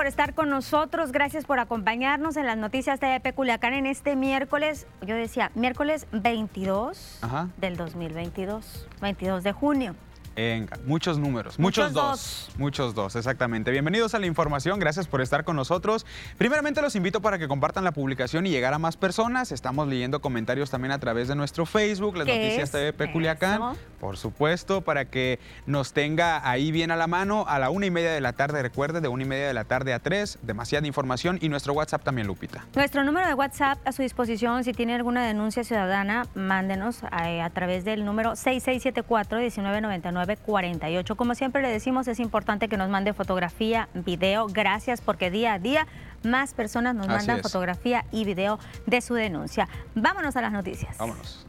por estar con nosotros, gracias por acompañarnos en las noticias de Peculiacán en este miércoles, yo decía, miércoles 22 del 2022, 22 de junio. Venga, muchos números, muchos, dos, muchos dos, exactamente. Bienvenidos a la información, gracias por estar con nosotros. Primeramente los invito para que compartan la publicación y llegar a más personas. Estamos leyendo comentarios también a través de nuestro Facebook, las noticias TV Peculiacán, por supuesto, para que nos tenga ahí bien a la mano a la una y media de la tarde, recuerde, de una y media de la tarde a tres, demasiada información y nuestro WhatsApp también, Lupita. Nuestro número de WhatsApp a su disposición, si tiene alguna denuncia ciudadana, mándenos a, eh, a través del número 6674 1999 48. Como siempre le decimos, es importante que nos mande fotografía, video. Gracias porque día a día más personas nos mandan fotografía y video de su denuncia. Vámonos a las noticias. Vámonos.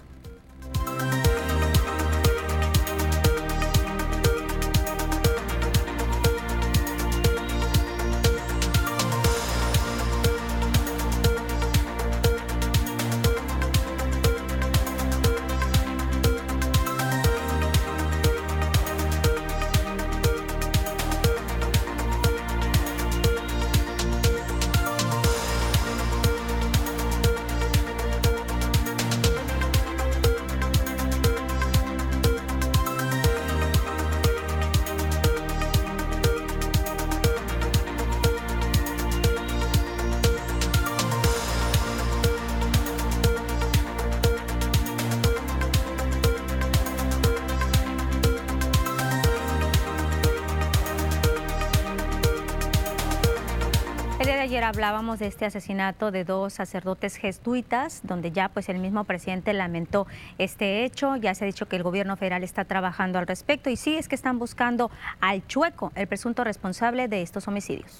Hablábamos de este asesinato de dos sacerdotes jesuitas, donde ya pues el mismo presidente lamentó este hecho. Ya se ha dicho que el gobierno federal está trabajando al respecto y sí es que están buscando al chueco, el presunto responsable de estos homicidios.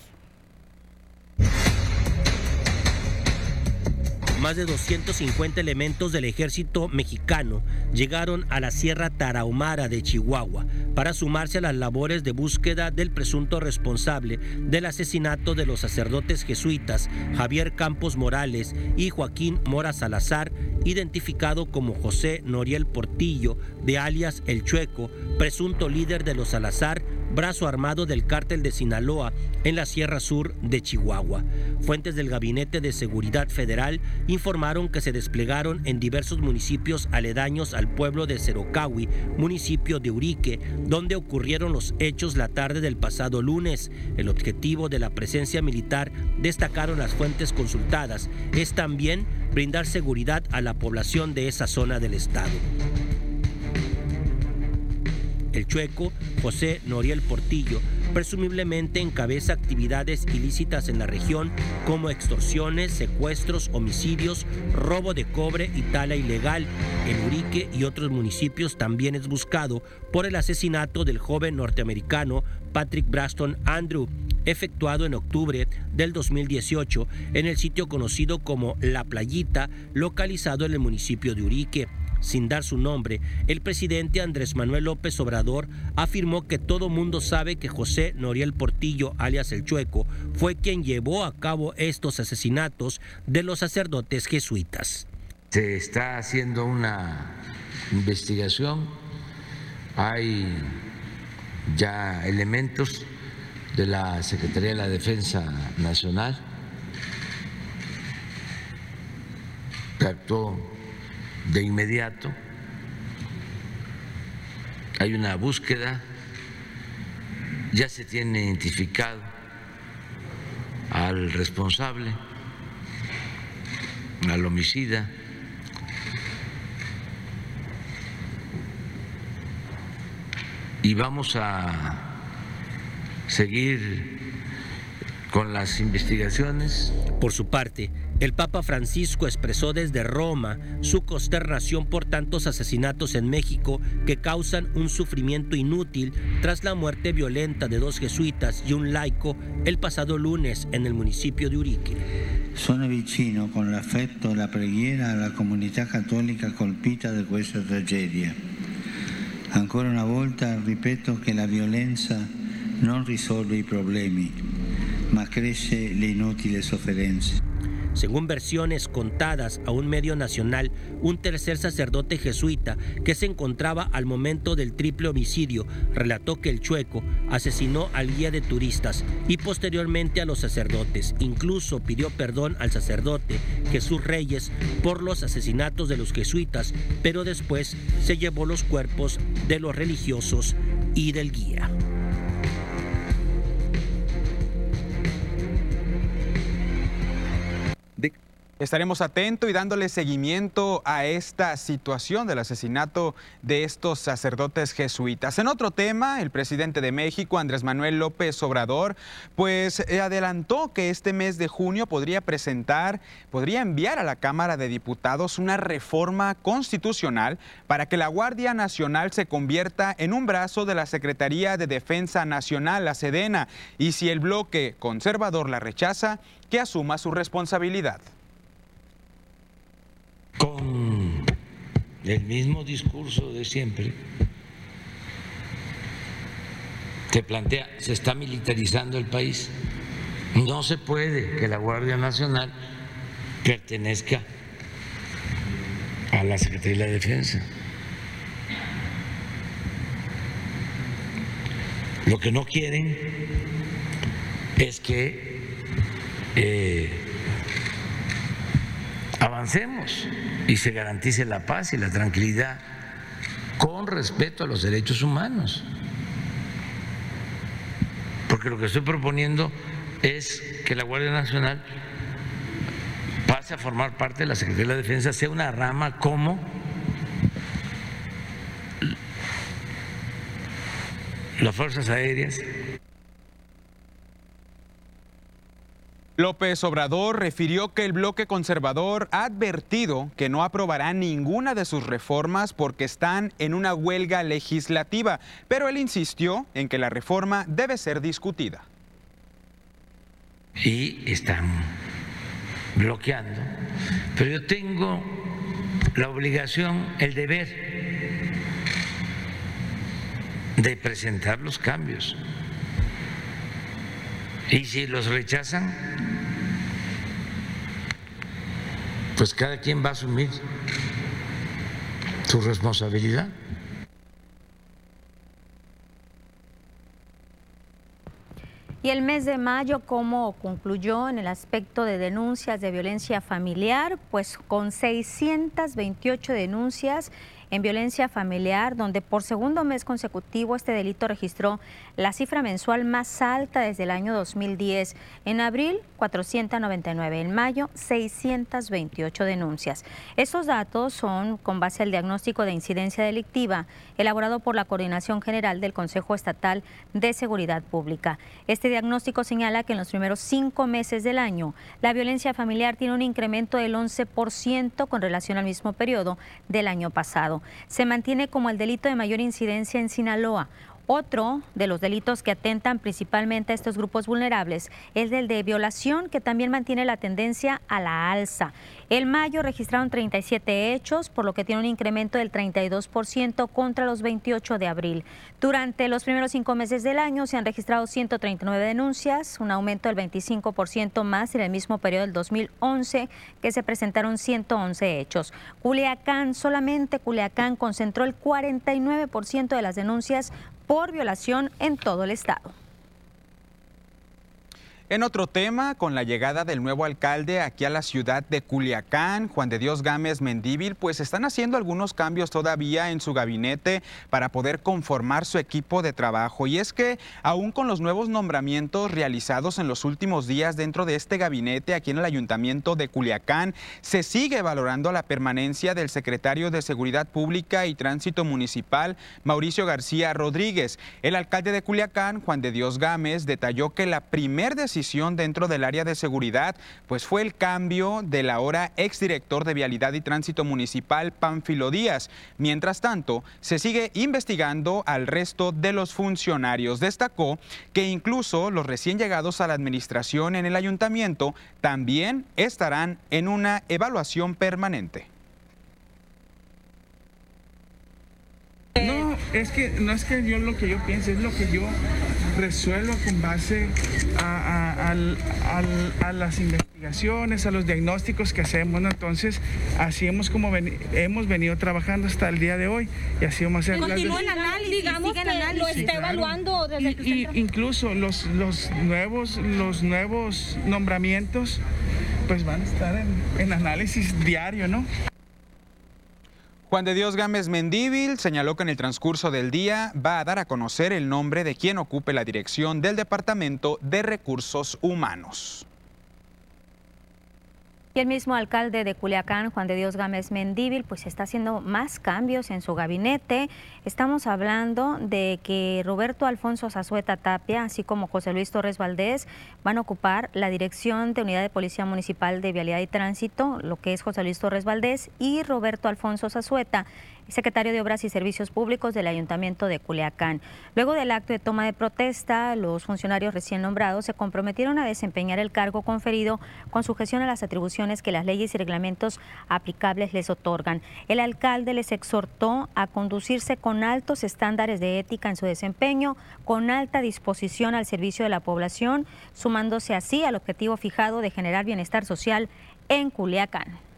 Más de 250 elementos del ejército mexicano llegaron a la Sierra Tarahumara de Chihuahua para sumarse a las labores de búsqueda del presunto responsable del asesinato de los sacerdotes jesuitas Javier Campos Morales y Joaquín Mora Salazar, identificado como José Noriel Portillo, de alias El Chueco, presunto líder de los Salazar, brazo armado del cártel de Sinaloa en la Sierra Sur de Chihuahua. Fuentes del Gabinete de Seguridad Federal informaron que se desplegaron en diversos municipios aledaños al pueblo de Cerocawi, municipio de Urique, donde ocurrieron los hechos la tarde del pasado lunes. El objetivo de la presencia militar, destacaron las fuentes consultadas, es también brindar seguridad a la población de esa zona del estado. El chueco, José Noriel Portillo, presumiblemente encabeza actividades ilícitas en la región como extorsiones, secuestros, homicidios, robo de cobre y tala ilegal. En Urique y otros municipios también es buscado por el asesinato del joven norteamericano Patrick Braston Andrew, efectuado en octubre del 2018 en el sitio conocido como La Playita, localizado en el municipio de Urique sin dar su nombre, el presidente Andrés Manuel López Obrador afirmó que todo mundo sabe que José Noriel Portillo, alias el Chueco, fue quien llevó a cabo estos asesinatos de los sacerdotes jesuitas. Se está haciendo una investigación, hay ya elementos de la Secretaría de la Defensa Nacional que de inmediato. Hay una búsqueda, ya se tiene identificado al responsable, al homicida. Y vamos a seguir con las investigaciones. Por su parte, el Papa Francisco expresó desde Roma su consternación por tantos asesinatos en México que causan un sufrimiento inútil tras la muerte violenta de dos jesuitas y un laico el pasado lunes en el municipio de Urique. Sono vicino con l'affetto e la preghiera alla comunità cattolica colpita da questa tragedia. Ancora una volta ripeto che la violenza non risolve i problemi, ma cresce le inutili sofferenze. Según versiones contadas a un medio nacional, un tercer sacerdote jesuita que se encontraba al momento del triple homicidio relató que el chueco asesinó al guía de turistas y posteriormente a los sacerdotes. Incluso pidió perdón al sacerdote Jesús Reyes por los asesinatos de los jesuitas, pero después se llevó los cuerpos de los religiosos y del guía. Estaremos atentos y dándole seguimiento a esta situación del asesinato de estos sacerdotes jesuitas. En otro tema, el presidente de México, Andrés Manuel López Obrador, pues eh, adelantó que este mes de junio podría presentar, podría enviar a la Cámara de Diputados una reforma constitucional para que la Guardia Nacional se convierta en un brazo de la Secretaría de Defensa Nacional, la Sedena, y si el bloque conservador la rechaza, que asuma su responsabilidad con el mismo discurso de siempre que plantea, se está militarizando el país. No se puede que la Guardia Nacional pertenezca a la Secretaría de Defensa. Lo que no quieren es que eh, avancemos y se garantice la paz y la tranquilidad con respeto a los derechos humanos. Porque lo que estoy proponiendo es que la Guardia Nacional pase a formar parte de la Secretaría de la Defensa, sea una rama como las Fuerzas Aéreas López Obrador refirió que el bloque conservador ha advertido que no aprobará ninguna de sus reformas porque están en una huelga legislativa, pero él insistió en que la reforma debe ser discutida. Y están bloqueando, pero yo tengo la obligación, el deber de presentar los cambios. Y si los rechazan, pues cada quien va a asumir su responsabilidad. Y el mes de mayo, ¿cómo concluyó en el aspecto de denuncias de violencia familiar? Pues con 628 denuncias en violencia familiar, donde por segundo mes consecutivo este delito registró la cifra mensual más alta desde el año 2010. En abril, 499. En mayo, 628 denuncias. Estos datos son con base al diagnóstico de incidencia delictiva elaborado por la Coordinación General del Consejo Estatal de Seguridad Pública. Este diagnóstico señala que en los primeros cinco meses del año, la violencia familiar tiene un incremento del 11% con relación al mismo periodo del año pasado se mantiene como el delito de mayor incidencia en Sinaloa. Otro de los delitos que atentan principalmente a estos grupos vulnerables es el de violación, que también mantiene la tendencia a la alza. El mayo registraron 37 hechos, por lo que tiene un incremento del 32% contra los 28 de abril. Durante los primeros cinco meses del año se han registrado 139 denuncias, un aumento del 25% más en el mismo periodo del 2011, que se presentaron 111 hechos. Culiacán, solamente Culiacán concentró el 49% de las denuncias por violación en todo el estado. En otro tema, con la llegada del nuevo alcalde aquí a la ciudad de Culiacán, Juan de Dios Gámez Mendíbil, pues están haciendo algunos cambios todavía en su gabinete para poder conformar su equipo de trabajo. Y es que aún con los nuevos nombramientos realizados en los últimos días dentro de este gabinete aquí en el ayuntamiento de Culiacán, se sigue valorando la permanencia del secretario de Seguridad Pública y Tránsito Municipal, Mauricio García Rodríguez. El alcalde de Culiacán, Juan de Dios Gámez, detalló que la primer decisión dentro del área de seguridad, pues fue el cambio del ahora exdirector de Vialidad y Tránsito Municipal, Pánfilo Díaz. Mientras tanto, se sigue investigando al resto de los funcionarios. Destacó que incluso los recién llegados a la administración en el ayuntamiento también estarán en una evaluación permanente. No, es que no es que yo lo que yo piense, es lo que yo resuelva con base a, las investigaciones, a los diagnósticos que hacemos. Entonces, así hemos, como hemos venido trabajando hasta el día de hoy y así vamos a hacer... Continúa el análisis, digamos que lo está evaluando desde y, Incluso los, los, nuevos, los nuevos nombramientos pues van a estar en, en análisis diario, ¿no? Juan de Dios Gámez Mendíbil señaló que en el transcurso del día va a dar a conocer el nombre de quien ocupe la dirección del Departamento de Recursos Humanos. Y el mismo alcalde de Culiacán, Juan de Dios Gámez Mendíbil, pues está haciendo más cambios en su gabinete. Estamos hablando de que Roberto Alfonso Zazueta Tapia, así como José Luis Torres Valdés, van a ocupar la dirección de Unidad de Policía Municipal de Vialidad y Tránsito, lo que es José Luis Torres Valdés, y Roberto Alfonso Zazueta secretario de Obras y Servicios Públicos del Ayuntamiento de Culiacán. Luego del acto de toma de protesta, los funcionarios recién nombrados se comprometieron a desempeñar el cargo conferido con sujeción a las atribuciones que las leyes y reglamentos aplicables les otorgan. El alcalde les exhortó a conducirse con altos estándares de ética en su desempeño, con alta disposición al servicio de la población, sumándose así al objetivo fijado de generar bienestar social en Culiacán.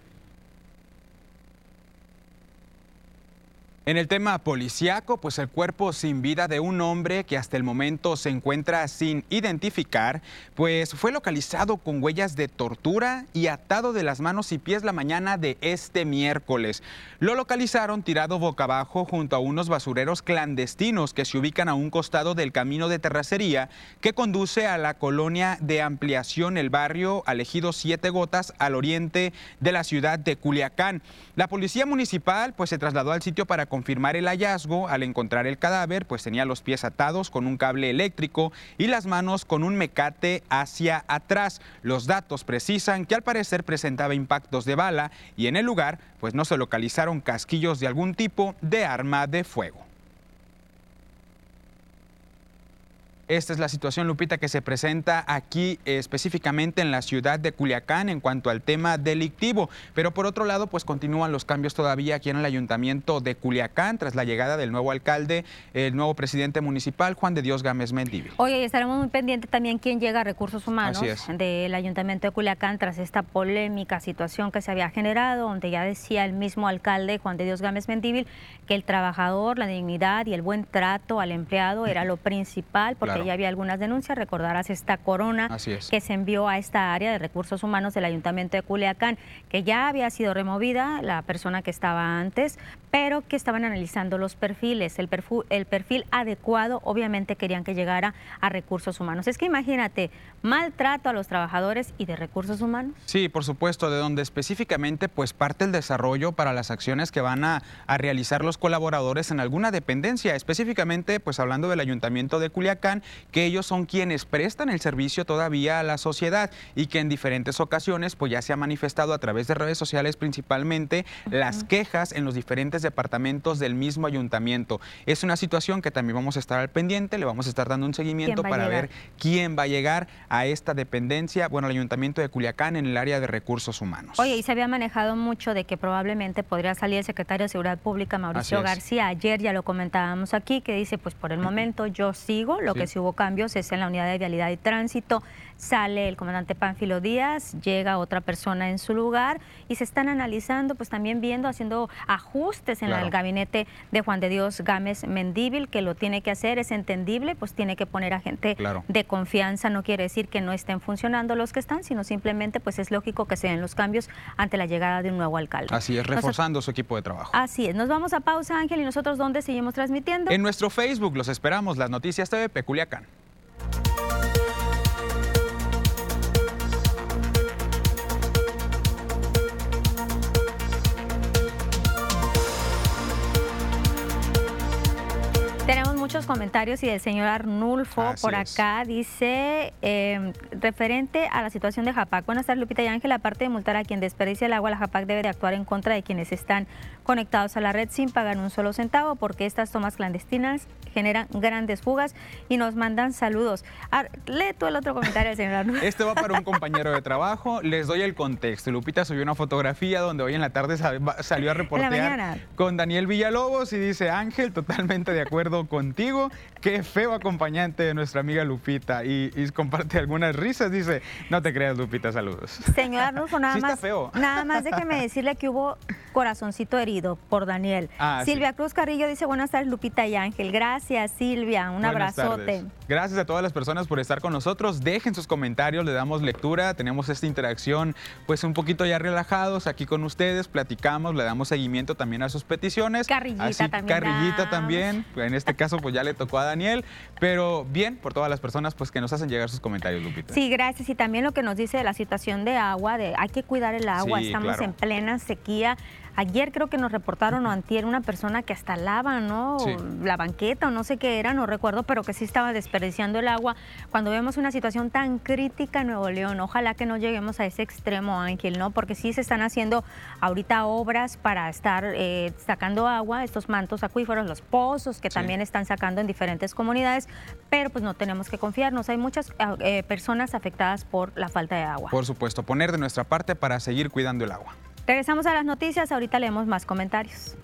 En el tema policiaco, pues el cuerpo sin vida de un hombre que hasta el momento se encuentra sin identificar, pues fue localizado con huellas de tortura y atado de las manos y pies la mañana de este miércoles. Lo localizaron tirado boca abajo junto a unos basureros clandestinos que se ubican a un costado del camino de terracería que conduce a la colonia de ampliación El Barrio Alejido Siete Gotas al oriente de la ciudad de Culiacán. La policía municipal pues se trasladó al sitio para confirmar el hallazgo, al encontrar el cadáver, pues tenía los pies atados con un cable eléctrico y las manos con un mecate hacia atrás. Los datos precisan que al parecer presentaba impactos de bala y en el lugar pues no se localizaron casquillos de algún tipo de arma de fuego. Esta es la situación, Lupita, que se presenta aquí específicamente en la ciudad de Culiacán en cuanto al tema delictivo. Pero por otro lado, pues continúan los cambios todavía aquí en el ayuntamiento de Culiacán tras la llegada del nuevo alcalde, el nuevo presidente municipal, Juan de Dios Gámez Mendívil. Oye, y estaremos muy pendientes también quién llega a recursos humanos del ayuntamiento de Culiacán tras esta polémica situación que se había generado, donde ya decía el mismo alcalde, Juan de Dios Gámez Mendívil, que el trabajador, la dignidad y el buen trato al empleado era lo principal, porque ya había algunas denuncias. Recordarás esta corona que se envió a esta área de recursos humanos del Ayuntamiento de Culiacán, que ya había sido removida la persona que estaba antes, pero que estaban analizando los perfiles. El perfil, el perfil adecuado, obviamente querían que llegara a recursos humanos. Es que imagínate, maltrato a los trabajadores y de recursos humanos. Sí, por supuesto, de donde específicamente pues parte el desarrollo para las acciones que van a, a realizar los colaboradores en alguna dependencia, específicamente pues hablando del Ayuntamiento de Culiacán que ellos son quienes prestan el servicio todavía a la sociedad y que en diferentes ocasiones pues ya se ha manifestado a través de redes sociales principalmente las quejas en los diferentes departamentos del mismo ayuntamiento. Es una situación que también vamos a estar al pendiente, le vamos a estar dando un seguimiento para ver quién va a llegar a esta dependencia, bueno, el ayuntamiento de Culiacán en el área de recursos humanos. Oye, y se había manejado mucho de que probablemente podría salir el secretario de Seguridad Pública, Mauricio García. Ayer ya lo comentábamos aquí, que dice, pues por el momento yo sigo, lo que sí hubo cambios es en la unidad de vialidad y tránsito. Sale el comandante Pánfilo Díaz, llega otra persona en su lugar y se están analizando, pues también viendo, haciendo ajustes en el gabinete de Juan de Dios Gámez Mendíbil, que lo tiene que hacer, es entendible, pues tiene que poner a gente de confianza. No quiere decir que no estén funcionando los que están, sino simplemente pues es lógico que se den los cambios ante la llegada de un nuevo alcalde. Así es, reforzando su equipo de trabajo. Así es. Nos vamos a pausa, Ángel, y nosotros dónde seguimos transmitiendo. En nuestro Facebook los esperamos, las noticias TV Peculiacán. Muchos comentarios y el señor Arnulfo por acá dice, em, referente a la situación de Japac. Buenas tardes, Lupita y Ángel. Aparte de multar a quien desperdicia el agua, la Japac debe de actuar en contra de quienes están conectados a la red sin pagar un solo centavo, porque estas tomas clandestinas generan grandes fugas y nos mandan saludos. lee tú el otro comentario del señor Arnulfo. Este va para un compañero de trabajo. Les doy el contexto. Lupita subió una fotografía donde hoy en la tarde salió a reportear con Daniel Villalobos y dice, Ángel, totalmente de acuerdo con contigo. Qué feo acompañante de nuestra amiga Lupita. Y, comparte algunas risas. Dice, no te creas, Lupita, saludos. Señora Arnulfo, nada más. Feo. Nada más déjeme decirle que hubo corazoncito herido por Daniel. Ah, Silvia Cruz Carrillo dice, buenas tardes, Lupita y Ángel. Gracias, Silvia. Un abrazote. Gracias a todas las personas por estar con nosotros. Dejen sus comentarios, le damos lectura. Tenemos esta interacción, pues un poquito ya relajados aquí con ustedes. Platicamos, le damos seguimiento también a sus peticiones. Carrillita también. Carrillita también. En este caso, pues ya le tocó a Daniel, pero bien por todas las personas pues que nos hacen llegar sus comentarios, Lupita. Sí, gracias. Y también lo que nos dice de la situación de agua, de hay que cuidar el agua, estamos en plena sequía. Ayer creo que nos reportaron o antier una persona que hasta lava, ¿no? La banqueta o no sé qué era, no recuerdo, pero que sí estaba desperdiciando el agua. Cuando vemos una situación tan crítica en Nuevo León, ojalá que no lleguemos a ese extremo, Ángel, ¿no? Porque sí se están haciendo ahorita obras para estar eh, sacando agua, estos mantos acuíferos, los pozos que también están sacando en diferentes comunidades, pero pues no tenemos que confiarnos. Hay muchas eh, personas afectadas por la falta de agua. Por supuesto, poner de nuestra parte para seguir cuidando el agua. Regresamos a las noticias, ahorita leemos más comentarios.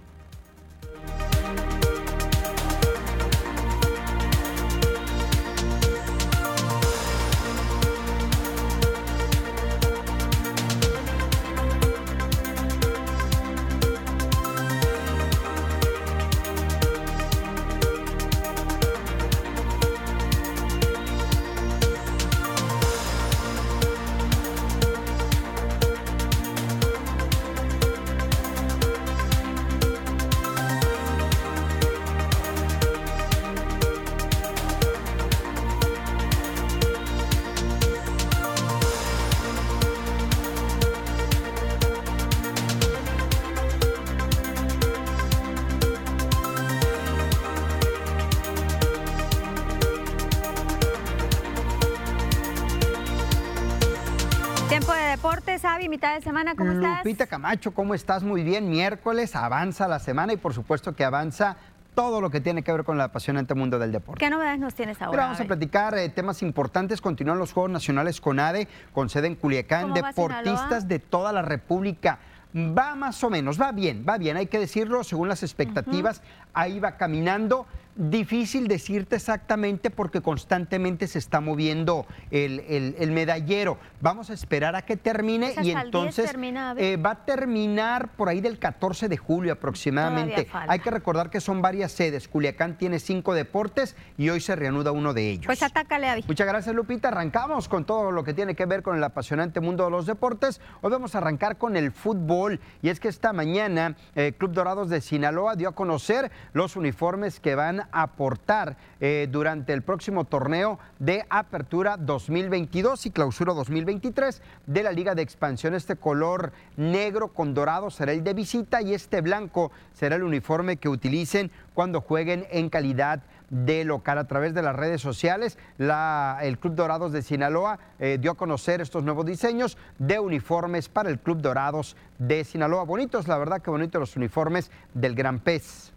De semana, ¿cómo estás? Lupita Camacho, ¿cómo estás? Muy bien. Miércoles avanza la semana y por supuesto que avanza todo lo que tiene que ver con el apasionante mundo del deporte. ¿Qué novedades nos tienes ahora? vamos a, platicar eh, temas importantes. Continúan los Juegos Nacionales con ADE, con sede en Culiacán, deportistas de toda la República. Va más o menos, va bien, va bien, hay que decirlo, según las expectativas, ahí va caminando. Difícil decirte exactamente porque constantemente se está moviendo el, medallero. Vamos a esperar a que termine y entonces eh, va a terminar por ahí del 14 de julio aproximadamente. Hay que recordar que son varias sedes. Culiacán tiene cinco deportes y hoy se reanuda uno de ellos. Pues atácale, Avi. Muchas gracias, Lupita. Arrancamos con todo lo que tiene que ver con el apasionante mundo de los deportes. Hoy vamos a arrancar con el fútbol y es que esta mañana el Club Dorados de Sinaloa dio a conocer los uniformes que van aportar eh, durante el próximo torneo de Apertura 2022 y Clausura 2023 de la Liga de Expansión. Este color negro con dorado será el de visita y este blanco será el uniforme que utilicen cuando jueguen en calidad de local a través de las redes sociales. el Club Dorados de Sinaloa eh, dio a conocer estos nuevos diseños de uniformes para el Club Dorados de Sinaloa. Bonitos, la verdad que bonitos los uniformes del Gran Pez.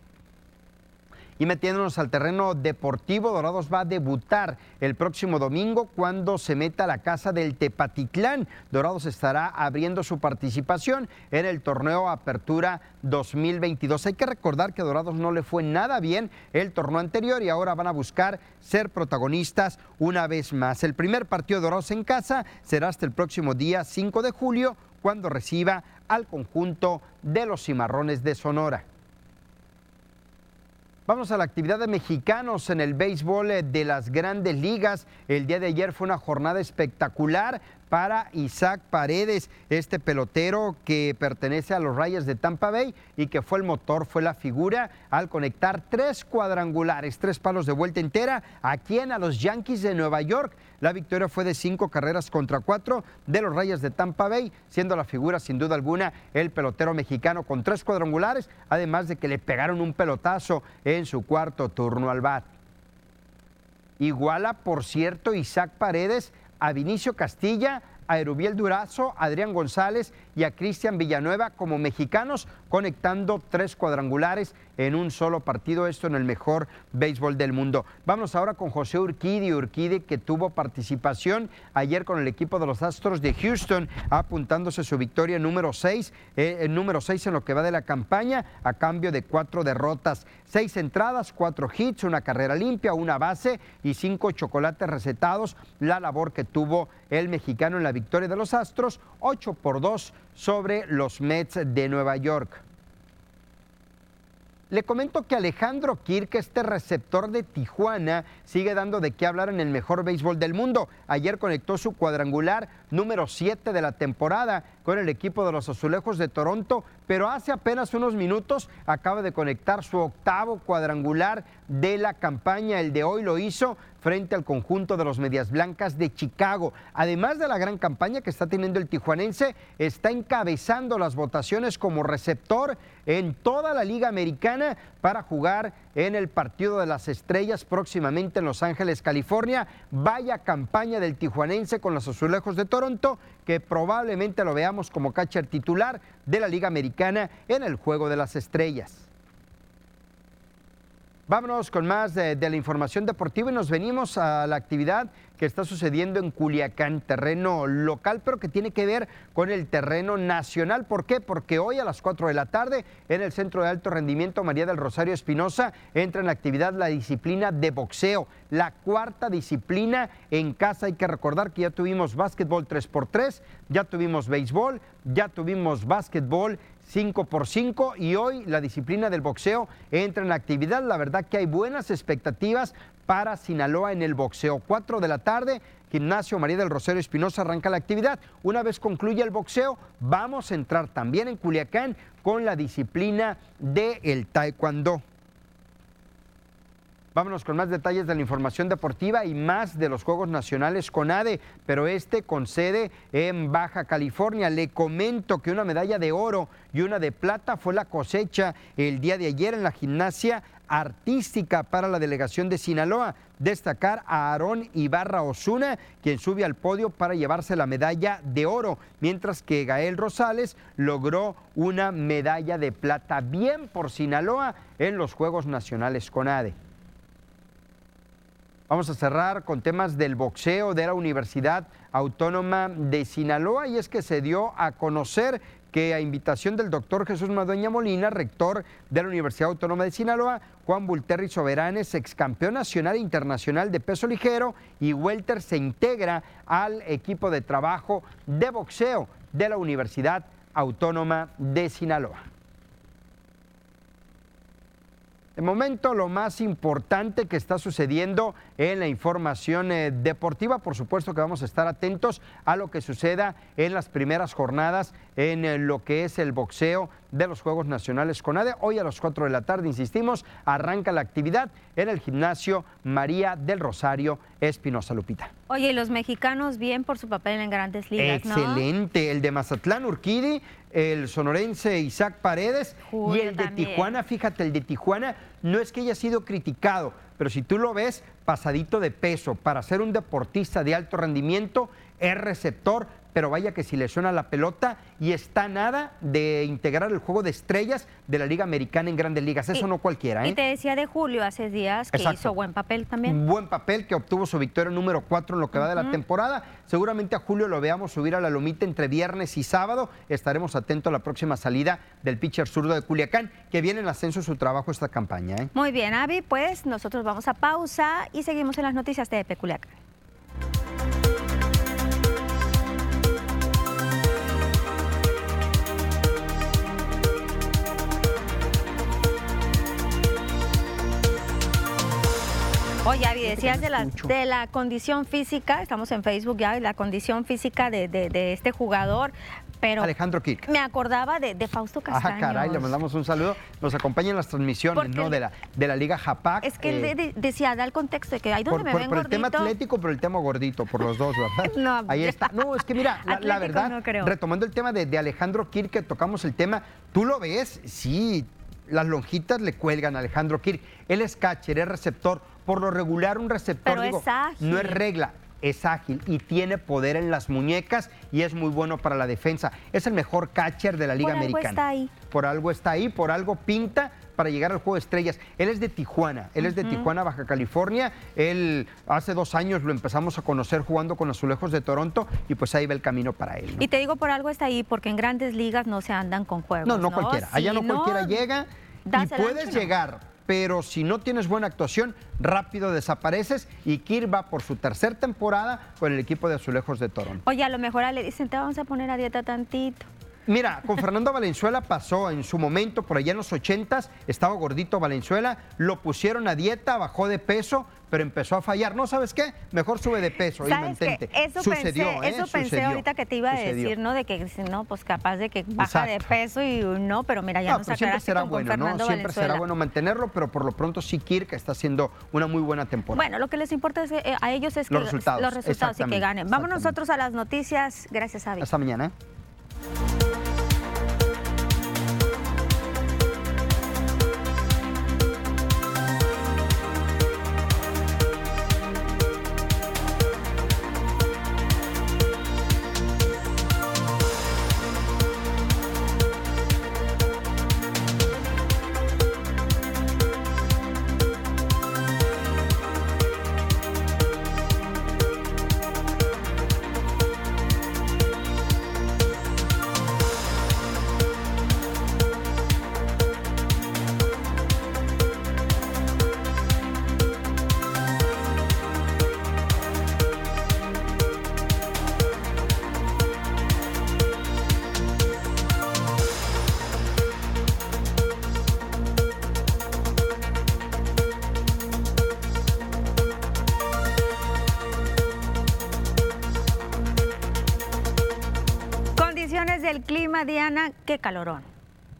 Y metiéndonos al terreno deportivo, Dorados va a debutar el próximo domingo cuando se meta a la casa del Tepatitlán. Dorados estará abriendo su participación en el torneo Apertura 2022. Hay que recordar que Dorados no le fue nada bien el torneo anterior y ahora van a buscar ser protagonistas una vez más. El primer partido de Dorados en casa será hasta el próximo día 5 de julio cuando reciba al conjunto de los Cimarrones de Sonora. Vamos a la actividad de mexicanos en el béisbol eh, de las grandes ligas. El día de ayer fue una jornada espectacular para Isaac Paredes, este pelotero que pertenece a los Rayos de Tampa Bay y que fue el motor, fue la figura al conectar tres cuadrangulares, tres palos de vuelta entera aquí en a los Yankees de Nueva York. La victoria fue de cinco carreras contra cuatro de los Rayos de Tampa Bay, siendo la figura sin duda alguna el pelotero mexicano con tres cuadrangulares, además de que le pegaron un pelotazo en su cuarto turno al bat. Iguala, por cierto, Isaac Paredes a Vinicio Castilla a Erubiel Durazo, a Adrián González y a Cristian Villanueva como mexicanos, conectando tres cuadrangulares en un solo partido, esto en el mejor béisbol del mundo. Vamos ahora con José Urquidi, Urquidi que tuvo participación ayer con el equipo de los Astros de Houston, apuntándose su victoria número 6, eh, número 6 en lo que va de la campaña, a cambio de cuatro derrotas, seis entradas, cuatro hits, una carrera limpia, una base y cinco chocolates recetados, la labor que tuvo el mexicano en la victoria de los Astros, 8 por 2 sobre los Mets de Nueva York. Le comento que Alejandro Kirk, este receptor de Tijuana, sigue dando de qué hablar en el mejor béisbol del mundo. Ayer conectó su cuadrangular número 7 de la temporada con el equipo de los Azulejos de Toronto, pero hace apenas unos minutos acaba de conectar su octavo cuadrangular de la campaña. El de hoy lo hizo frente al conjunto de los Medias Blancas de Chicago. Además de la gran campaña que está teniendo el tijuanense, está encabezando las votaciones como receptor en toda la Liga Americana para jugar en el partido de las estrellas próximamente en Los Ángeles, California. Vaya campaña del tijuanense con los azulejos de Toronto, que probablemente lo veamos como catcher titular de la Liga Americana en el Juego de las Estrellas. Vámonos con más de, la información deportiva y nos venimos a la actividad que está sucediendo en Culiacán, terreno local, pero que tiene que ver con el terreno nacional. ¿Por qué? Porque hoy a las 4 de la tarde en el Centro de Alto Rendimiento María del Rosario Espinosa entra en actividad la disciplina de boxeo, la cuarta disciplina en casa. Hay que recordar que ya tuvimos básquetbol 3x3, ya tuvimos béisbol, ya tuvimos básquetbol 5 por 5 y hoy la disciplina del boxeo entra en actividad. La verdad que hay buenas expectativas para Sinaloa en el boxeo. 4 de la tarde, Gimnasio María del Rosario Espinosa arranca la actividad. Una vez concluye el boxeo, vamos a entrar también en Culiacán con la disciplina del taekwondo. Vámonos con más detalles de la información deportiva y más de los Juegos Nacionales con ADE, pero este con sede en Baja California. Le comento que una medalla de oro y una de plata fue la cosecha el día de ayer en la gimnasia artística para la delegación de Sinaloa. Destacar a Aarón Ibarra Osuna, quien sube al podio para llevarse la medalla de oro, mientras que Gael Rosales logró una medalla de plata. Bien por Sinaloa en los Juegos Nacionales con ADE. Vamos a cerrar con temas del boxeo de la Universidad Autónoma de Sinaloa y es que se dio a conocer que a invitación del doctor Jesús Madueña Molina, rector de la Universidad Autónoma de Sinaloa, Juan Bulterri Soberanes, ex campeón nacional e internacional de peso ligero y welter se integra al equipo de trabajo de boxeo de la Universidad Autónoma de Sinaloa. De momento, lo más importante que está sucediendo en la información eh, deportiva, por supuesto que vamos a estar atentos a lo que suceda en las primeras jornadas en eh, lo que es el boxeo de los Juegos Nacionales CONADE. Hoy a las 4 de la tarde, insistimos, arranca la actividad en el gimnasio María del Rosario Espinosa Lupita. Oye, y los mexicanos bien por su papel en grandes ligas, Excelente. El de Mazatlán, Urquidi, el sonorense Isaac Paredes y el de Tijuana, fíjate, el de Tijuana no es que haya sido criticado, pero si tú lo ves pasadito de peso para ser un deportista de alto rendimiento, es receptor, pero vaya que si le suena la pelota y está nada de integrar el juego de estrellas de la Liga Americana en grandes ligas. Eso no cualquiera. ¿eh? Y te decía de Julio hace días que hizo buen papel también. Un buen papel que obtuvo su victoria número 4 en lo que va de la temporada. Seguramente a Julio lo veamos subir a la lomita entre viernes y sábado. Estaremos atentos a la próxima salida del pitcher zurdo de Culiacán, que viene en ascenso su trabajo esta campaña. ¿eh? Muy bien, Avi, pues nosotros vamos a pausa y seguimos en las noticias de Culiacán. Oye, Avi, decías de la, de la condición física, estamos en Facebook ya, la condición física de, de, este jugador, pero Alejandro Kirk. Me acordaba de, Fausto Castaño. Ah, caray, le mandamos un saludo. Nos acompaña en las transmisiones, ¿no? De la, de la Liga Japac. Es que él eh, decía, da el contexto de que hay donde me ven por el tema atlético, por el tema gordito, por los dos, ¿verdad? no, Ahí está. No, es que mira, la, verdad, retomando el tema de, de Alejandro Kirk, que tocamos el tema, tú lo ves, sí, las lonjitas le cuelgan a Alejandro Kirk. Él es catcher, es receptor. Por lo regular, un receptor, digo, no es regla. es ágil y tiene poder en las muñecas y es muy bueno para la defensa. Es el mejor catcher de la Liga por Americana. Algo está ahí. Por algo está ahí, por algo pinta para llegar al juego de estrellas. Él es de Tijuana, él es de Tijuana, Baja California. Él hace dos años lo empezamos a conocer jugando con Azulejos de Toronto y pues ahí va el camino para él. Y te digo por algo está ahí, porque en grandes ligas no se andan con juegos. No, no, cualquiera. Allá no, cualquiera llega y puedes llegar pero si no tienes buena actuación, rápido desapareces y Kir va por su tercera temporada con el equipo de Azulejos de Toronto. Oye, a lo mejor le dicen, te vamos a poner a dieta tantito. Mira, con Fernando Valenzuela pasó en su momento, por allá en los ochentas, estaba gordito Valenzuela, lo pusieron a dieta, bajó de peso, pero empezó a fallar. No, ¿sabes qué? Mejor sube de peso y mantente. Eso Sucedió, pensé, ¿eh? eso pensé ahorita que te iba a decir, ¿no? De que no, pues capaz de que baja de peso y no, pero mira, ya no, nos pero siempre será bueno, ¿no? Siempre será bueno mantenerlo, pero por lo pronto sí Kirk está haciendo una muy buena temporada. Bueno, lo que les importa es que, eh, a ellos es que los resultados, los resultados y que ganen. Vamos nosotros a las noticias. Gracias, Avi. Hasta mañana. Qué calorón.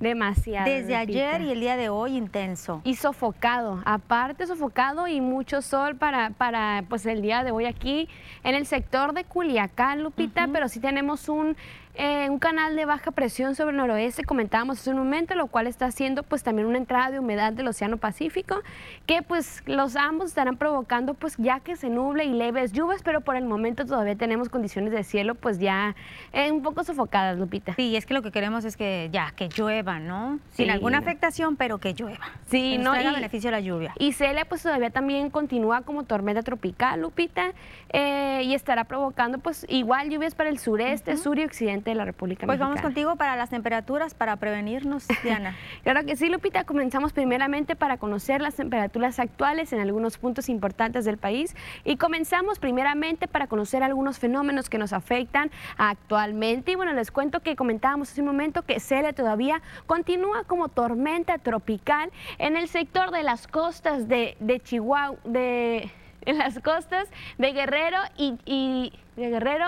Demasiado. Desde ayer y el día de hoy intenso. Y sofocado, aparte sofocado y mucho sol para, para pues el día de hoy aquí en el sector de Culiacán, Lupita, pero sí tenemos un eh, un canal de baja presión sobre el noroeste, comentábamos hace un momento, lo cual está haciendo pues también una entrada de humedad del Océano Pacífico, que pues los ambos estarán provocando pues ya que se nuble y leves lluvias, pero por el momento todavía tenemos condiciones de cielo pues ya eh, un poco sofocadas, Lupita. Sí, es que lo que queremos es que ya, que llueva, ¿no? Sin alguna afectación, pero que llueva. Sí, que no. y, beneficio la lluvia. Y Celia pues todavía también continúa como tormenta tropical, Lupita, eh, y estará provocando pues igual lluvias para el sureste, sur y occidente de la República pues vamos contigo para las temperaturas, para prevenirnos, Diana. claro que sí, Lupita. Comenzamos primeramente para conocer las temperaturas actuales en algunos puntos importantes del país y comenzamos primeramente para conocer algunos fenómenos que nos afectan actualmente. Y bueno, les cuento que comentábamos hace un momento que Celia todavía continúa como tormenta tropical en el sector de las costas de, Chihuahua, de en las costas de Guerrero y, y de Guerrero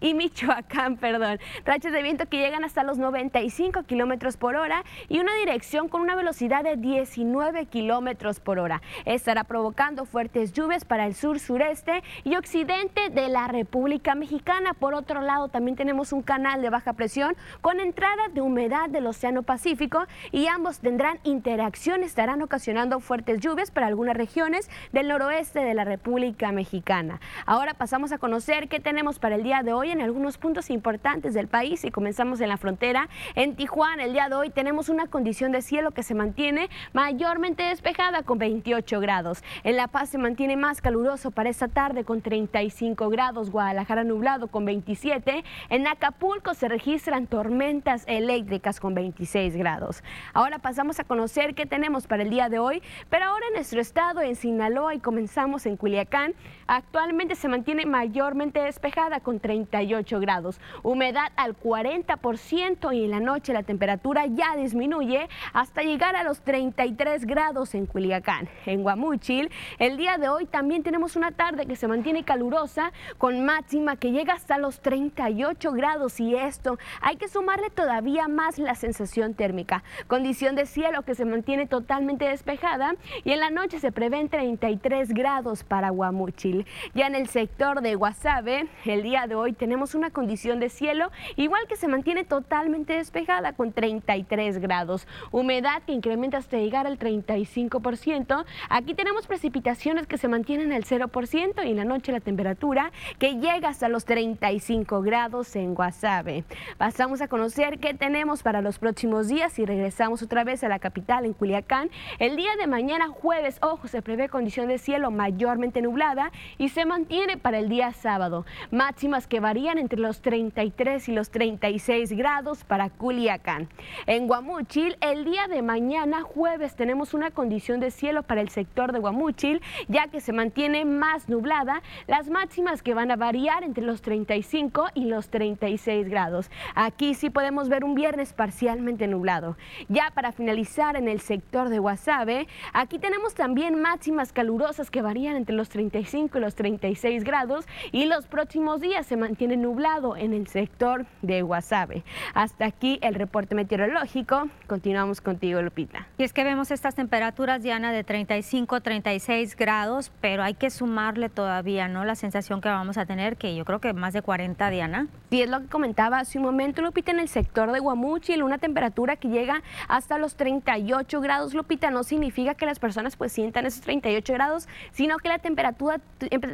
y Michoacán, perdón. Rachas de viento que llegan hasta los 95 kilómetros por hora y una dirección con una velocidad de 19 kilómetros por hora. Estará provocando fuertes lluvias para el sur, sureste y occidente de la República Mexicana. Por otro lado, también tenemos un canal de baja presión con entrada de humedad del Océano Pacífico y ambos tendrán interacción, estarán ocasionando fuertes lluvias para algunas regiones del noroeste de la República Mexicana. Ahora pasamos a conocer qué tenemos para el día de hoy en algunos puntos importantes del país y comenzamos en la frontera. En Tijuana, el día de hoy tenemos una condición de cielo que se mantiene mayormente despejada con 28 grados. En La Paz se mantiene más caluroso para esta tarde con 35 grados. Guadalajara nublado con 27. En Acapulco se registran tormentas eléctricas con 26 grados. Ahora pasamos a conocer qué tenemos para el día de hoy, pero ahora en nuestro estado, en Sinaloa, y comenzamos en Culiacán, actualmente se mantiene mayormente despejada con 30 grados, humedad al 40% y en la noche la temperatura ya disminuye hasta llegar a los 33 grados en Culiacán. En Guamúchil, el día de hoy también tenemos una tarde que se mantiene calurosa con máxima que llega hasta los 38 grados y esto hay que sumarle todavía más la sensación térmica. Condición de cielo que se mantiene totalmente despejada y en la noche se prevén 33 grados para Guamúchil. Ya en el sector de Guasave, el día de hoy tenemos tenemos una condición de cielo igual que se mantiene totalmente despejada con 33 grados. Humedad que incrementa hasta llegar al 35%. Aquí tenemos precipitaciones que se mantienen al 0% y en la noche la temperatura que llega hasta los 35 grados en Guasave. Pasamos a conocer qué tenemos para los próximos días y regresamos otra vez a la capital en Culiacán. El día de mañana jueves, ojo, se prevé condición de cielo mayormente nublada y se mantiene para el día sábado. Máximas que varían entre los 33 y los 36 grados para Culiacán. En Guamúchil, el día de mañana jueves tenemos una condición de cielo para el sector de Guamúchil, ya que se mantiene más nublada. Las máximas que van a variar entre los 35 y los 36 grados. Aquí sí podemos ver un viernes parcialmente nublado. Ya para finalizar en el sector de Guasave, aquí tenemos también máximas calurosas que varían entre los 35 y los 36 grados y los próximos días se mantiene nublado en el sector de Guasave. Hasta aquí el reporte meteorológico. Continuamos contigo, Lupita. Y es que vemos estas temperaturas, Diana, de 35, 36 grados, pero hay que sumarle todavía, ¿no? La sensación que vamos a tener, que yo creo que más de 40, Diana. Sí, es lo que comentaba hace un momento, Lupita, en el sector de Guamuchil, una temperatura que llega hasta los 38 grados, Lupita, no significa que las personas pues sientan esos 38 grados, sino que la temperatura,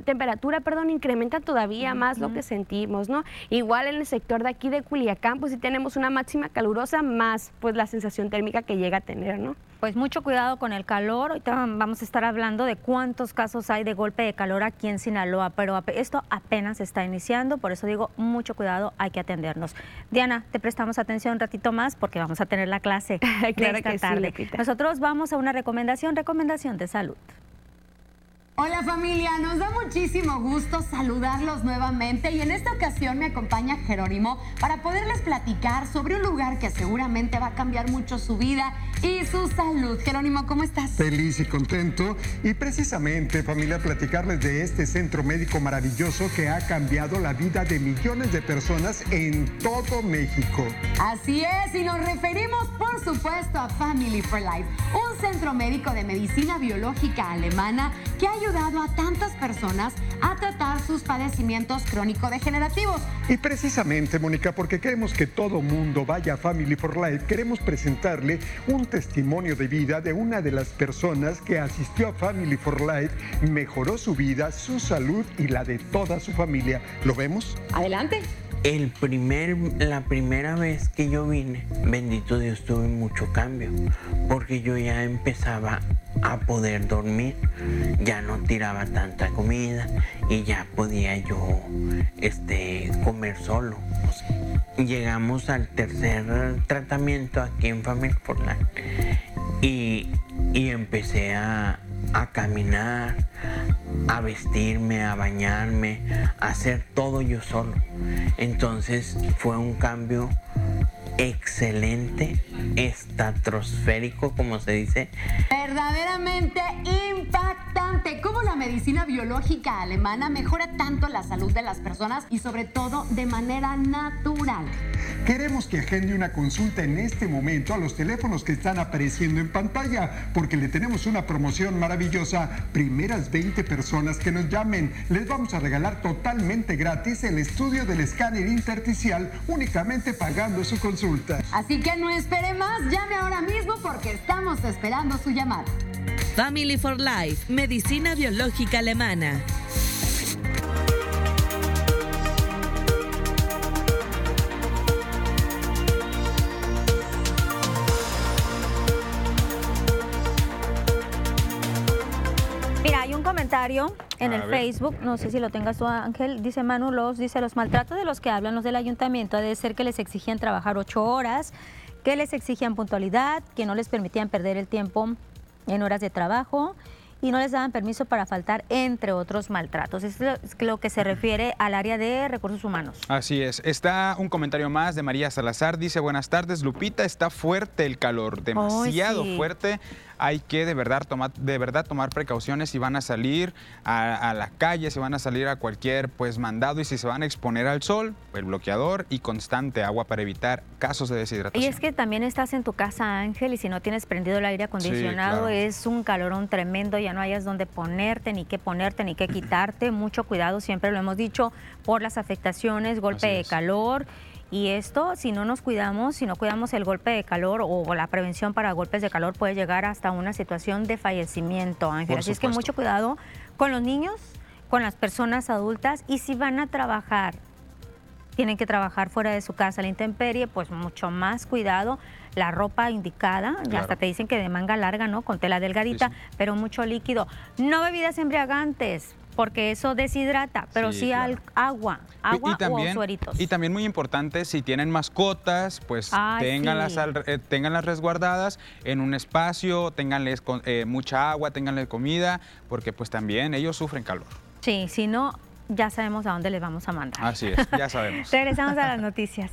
temperatura perdón, incrementa todavía más lo que sentimos, ¿no? Igual en el sector de aquí de Culiacán, pues sí tenemos una máxima calurosa más pues la sensación térmica que llega a tener, ¿no? Pues mucho cuidado con el calor. Ahorita vamos a estar hablando de cuántos casos hay de golpe de calor aquí en Sinaloa, pero esto apenas está iniciando, por eso digo, mucho cuidado, hay que atendernos. Diana, te prestamos atención un ratito más porque vamos a tener la clase claro esta tarde. Nosotros vamos a una recomendación, recomendación de salud. Hola familia, nos da muchísimo gusto saludarlos nuevamente y en esta ocasión me acompaña Jerónimo para poderles platicar sobre un lugar que seguramente va a cambiar mucho su vida y su salud. Jerónimo, ¿cómo estás? Feliz y contento y precisamente familia platicarles de este centro médico maravilloso que ha cambiado la vida de millones de personas en todo México. Así es y nos referimos por supuesto a Family for Life, un centro médico de medicina biológica alemana que ha ayudado a tantas personas a tratar sus padecimientos crónico-degenerativos. Y precisamente, Mónica, porque queremos que todo mundo vaya a Family for Life, queremos presentarle un testimonio de vida de una de las personas que asistió a Family for Life, mejoró su vida, su salud y la de toda su familia. ¿Lo vemos? Adelante. El primer, la primera vez que yo vine, bendito Dios, tuve mucho cambio, porque yo ya empezaba a poder dormir, ya no tiraba tanta comida y ya podía yo este, comer solo. Llegamos al tercer tratamiento aquí en Family for Life y, y empecé a, a caminar, a vestirme, a bañarme, a hacer todo yo solo. Entonces fue un cambio excelente, estratosférico, como se dice. Verdaderamente impactante. Cómo la medicina biológica alemana mejora tanto la salud de las personas y sobre todo de manera natural. Queremos que agende una consulta en este momento a los teléfonos que están apareciendo en pantalla, porque le tenemos una promoción maravillosa. Primeras 20 personas que nos llamen, les vamos a regalar totalmente gratis el estudio del escáner intersticial únicamente pagando su consulta. Así que no espere más, llame ahora mismo porque estamos esperando su llamada. Family for Life, Medicina Biológica Alemana. Mira, hay un comentario en el Facebook, no sé si lo tengas tú, Ángel, dice Manu Los, dice, los maltratos de los que hablan los del ayuntamiento ha de ser que les exigían trabajar ocho horas, que les exigían puntualidad, que no les permitían perder el tiempo en horas de trabajo y no les daban permiso para faltar, entre otros maltratos. Es lo, es lo que se refiere al área de recursos humanos. Así es. Está un comentario más de María Salazar. Dice, buenas tardes, Lupita, está fuerte el calor, demasiado sí. fuerte. Hay que de verdad tomar, de verdad tomar precauciones si van a salir a, la calle, si van a salir a cualquier pues mandado y si se van a exponer al sol, el bloqueador y constante agua para evitar casos de deshidratación. Y es que también estás en tu casa, Ángel, y si no tienes prendido el aire acondicionado, es un calorón tremendo, ya no hayas donde ponerte, ni qué ponerte, ni qué quitarte. Mucho cuidado, siempre lo hemos dicho, por las afectaciones, golpe de calor. Y esto, si no nos cuidamos, si no cuidamos el golpe de calor o la prevención para golpes de calor, puede llegar hasta una situación de fallecimiento, Ángel. Así es que mucho cuidado con los niños, con las personas adultas y si van a trabajar, tienen que trabajar fuera de su casa la intemperie, pues mucho más cuidado. La ropa indicada, hasta te dicen que de manga larga, ¿no? Con tela delgadita, pero mucho líquido. No bebidas embriagantes, porque eso deshidrata, pero sí, agua, agua y, también, o sueritos. Y también muy importante, si tienen mascotas, pues tenganlas, eh, tenganlas resguardadas en un espacio, tenganles eh, mucha agua, tenganles comida, porque pues también ellos sufren calor. Sí, si no, ya sabemos a dónde les vamos a mandar. Así es, ya sabemos. Regresamos a las noticias.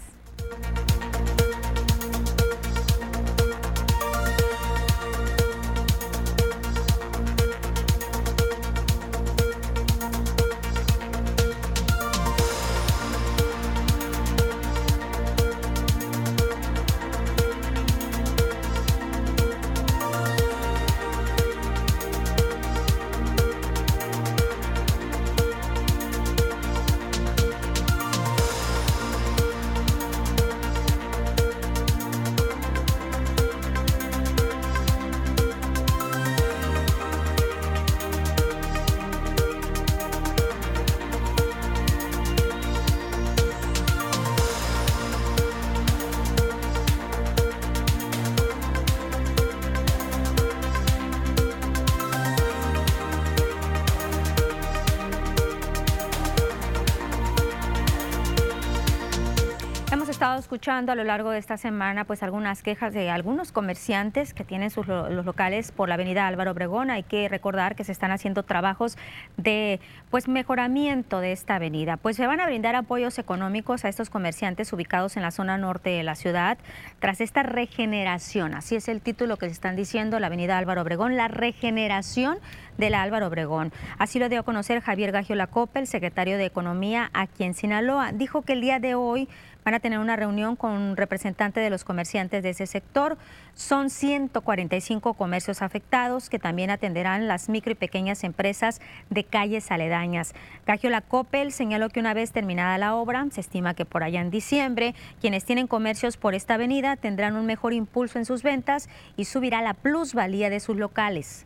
A lo largo de esta semana pues algunas quejas de algunos comerciantes que tienen sus los locales por la avenida Álvaro Obregón. Hay que recordar que se están haciendo trabajos de pues mejoramiento de esta avenida. Pues se van a brindar apoyos económicos a estos comerciantes ubicados en la zona norte de la ciudad tras esta regeneración. Así es el título que se están diciendo, la avenida Álvaro Obregón, la regeneración de la Álvaro Obregón. Así lo dio a conocer Javier Gagio Lacope, secretario de Economía aquí en Sinaloa. Dijo que el día de hoy van a tener una reunión con un representante de los comerciantes de ese sector. Son 145 comercios afectados que también atenderán las micro y pequeñas empresas de calles aledañas. Gagiola Coppel señaló que una vez terminada la obra, se estima que por allá en diciembre, quienes tienen comercios por esta avenida tendrán un mejor impulso en sus ventas y subirá la plusvalía de sus locales.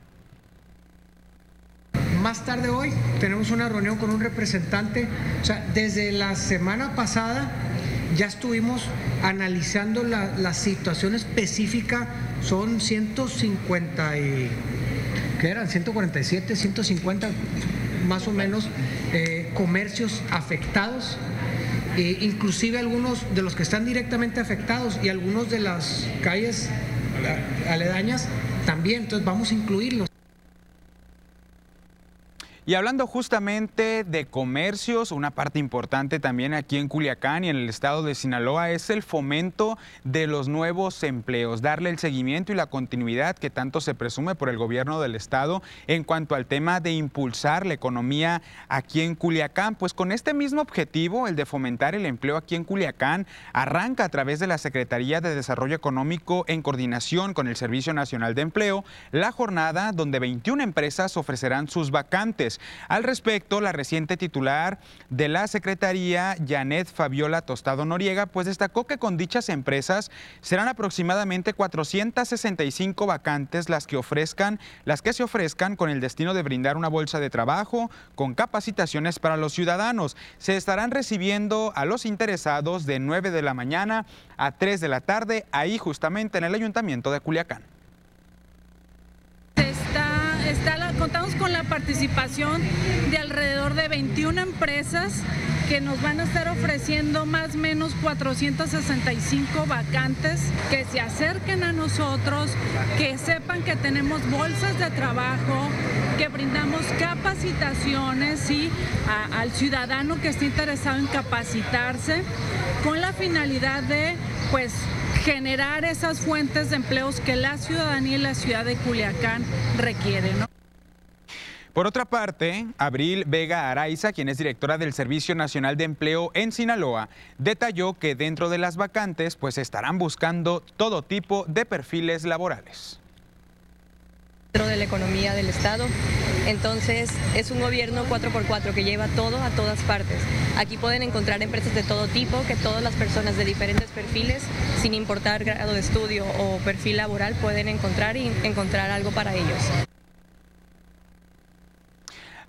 Más tarde hoy tenemos una reunión con un representante, o sea, desde la semana pasada ya estuvimos analizando la, situación específica, son 150 y, ¿qué eran? 147, 150 más o menos eh, comercios afectados, e inclusive algunos de los que están directamente afectados y algunos de las calles aledañas también, entonces vamos a incluirlos. Y hablando justamente de comercios, una parte importante también aquí en Culiacán y en el estado de Sinaloa es el fomento de los nuevos empleos, darle el seguimiento y la continuidad que tanto se presume por el gobierno del estado en cuanto al tema de impulsar la economía aquí en Culiacán. Pues con este mismo objetivo, el de fomentar el empleo aquí en Culiacán, arranca a través de la Secretaría de Desarrollo Económico en coordinación con el Servicio Nacional de Empleo la jornada donde 21 empresas ofrecerán sus vacantes. Al respecto, la reciente titular de la Secretaría, Janet Fabiola Tostado Noriega, pues destacó que con dichas empresas serán aproximadamente 465 vacantes las que ofrezcan, las que se ofrezcan con el destino de brindar una bolsa de trabajo con capacitaciones para los ciudadanos. Se estarán recibiendo a los interesados de 9 de la mañana a 3 de la tarde, ahí justamente en el Ayuntamiento de Culiacán contamos con la participación de alrededor de 21 empresas que nos van a estar ofreciendo más o menos 465 vacantes, que se acerquen a nosotros, que sepan que tenemos bolsas de trabajo, que brindamos capacitaciones al ciudadano que esté interesado en capacitarse con la finalidad de pues generar esas fuentes de empleos que la ciudadanía y la ciudad de Culiacán requieren. Por otra parte, Abril Vega Araiza, quien es directora del Servicio Nacional de Empleo en Sinaloa, detalló que dentro de las vacantes pues estarán buscando todo tipo de perfiles laborales de la economía del Estado. Entonces es un gobierno 4x4 que lleva todo a todas partes. Aquí pueden encontrar empresas de todo tipo, que todas las personas de diferentes perfiles, sin importar grado de estudio o perfil laboral, pueden encontrar y encontrar algo para ellos.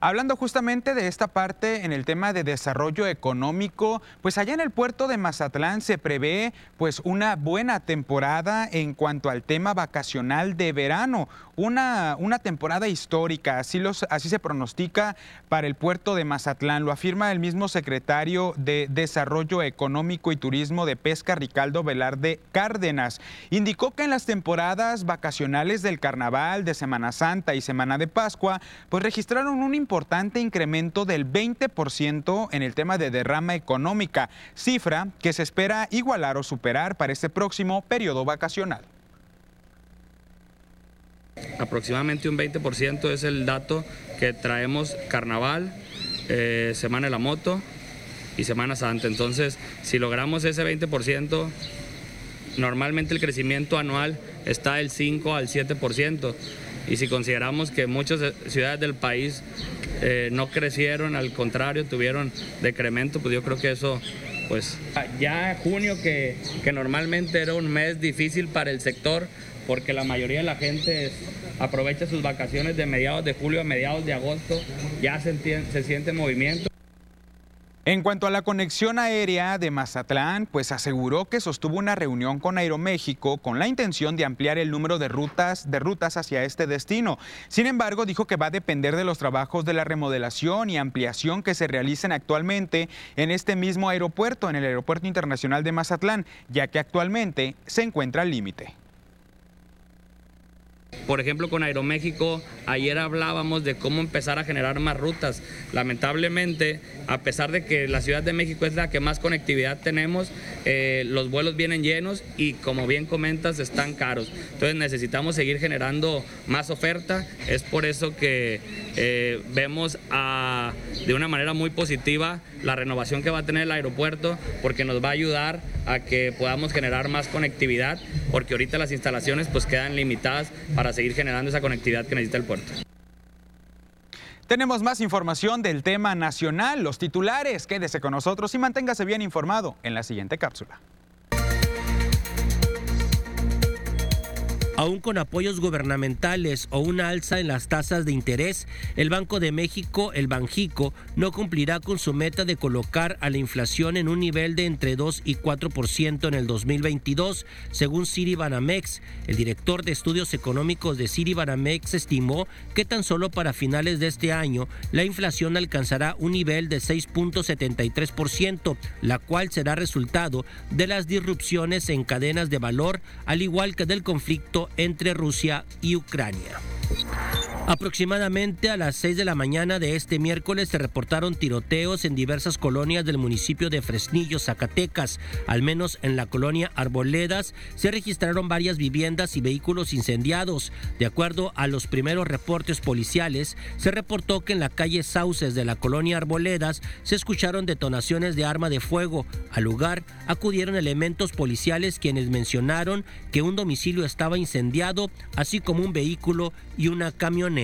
Hablando justamente de esta parte en el tema de desarrollo económico, pues allá en el puerto de Mazatlán se prevé pues una buena temporada en cuanto al tema vacacional de verano, una, una temporada histórica, así, los, así se pronostica para el puerto de Mazatlán, lo afirma el mismo secretario de Desarrollo Económico y Turismo de Pesca, Ricardo Velarde Cárdenas. Indicó que en las temporadas vacacionales del Carnaval, de Semana Santa y Semana de Pascua, pues registraron un importante incremento del 20% en el tema de derrama económica, cifra que se espera igualar o superar para este próximo periodo vacacional. Aproximadamente un 20% es el dato que traemos carnaval, eh, Semana de la Moto y Semana Santa. Entonces, si logramos ese 20%, normalmente el crecimiento anual está del 5 al 7%. Y si consideramos que muchas ciudades del país eh, no crecieron, al contrario, tuvieron decremento, pues yo creo que eso, pues ya junio, que, que normalmente era un mes difícil para el sector, porque la mayoría de la gente aprovecha sus vacaciones de mediados de julio a mediados de agosto, ya se, se siente movimiento. En cuanto a la conexión aérea de Mazatlán, pues aseguró que sostuvo una reunión con Aeroméxico con la intención de ampliar el número de rutas, de rutas hacia este destino. Sin embargo, dijo que va a depender de los trabajos de la remodelación y ampliación que se realicen actualmente en este mismo aeropuerto, en el Aeropuerto Internacional de Mazatlán, ya que actualmente se encuentra al límite. Por ejemplo, con Aeroméxico, ayer hablábamos de cómo empezar a generar más rutas. Lamentablemente, a pesar de que la Ciudad de México es la que más conectividad tenemos, eh, los vuelos vienen llenos y como bien comentas, están caros. Entonces necesitamos seguir generando más oferta. Es por eso que eh, vemos de una manera muy positiva la renovación que va a tener el aeropuerto, porque nos va a ayudar a que podamos generar más conectividad, porque ahorita las instalaciones pues quedan limitadas para seguir generando esa conectividad que necesita el puerto. Tenemos más información del tema nacional, los titulares. Quédese con nosotros y manténgase bien informado en la siguiente cápsula. Aún con apoyos gubernamentales o una alza en las tasas de interés, el Banco de México, el Banjico, no cumplirá con su meta de colocar a la inflación en un nivel de entre 2 y 4% en el 2022, según Ciri Banamex. El director de estudios económicos de Ciri Banamex estimó que tan solo para finales de este año la inflación alcanzará un nivel de 6.73%, la cual será resultado de las disrupciones en cadenas de valor, al igual que del conflicto entre Rusia y Ucrania. Aproximadamente a las 6 de la mañana de este miércoles se reportaron tiroteos en diversas colonias del municipio de Fresnillo, Zacatecas. Al menos en la colonia Arboledas se registraron varias viviendas y vehículos incendiados. De acuerdo a los primeros reportes policiales, se reportó que en la calle Sauces de la colonia Arboledas se escucharon detonaciones de arma de fuego. Al lugar acudieron elementos policiales quienes mencionaron que un domicilio estaba incendiado, así como un vehículo y una camioneta.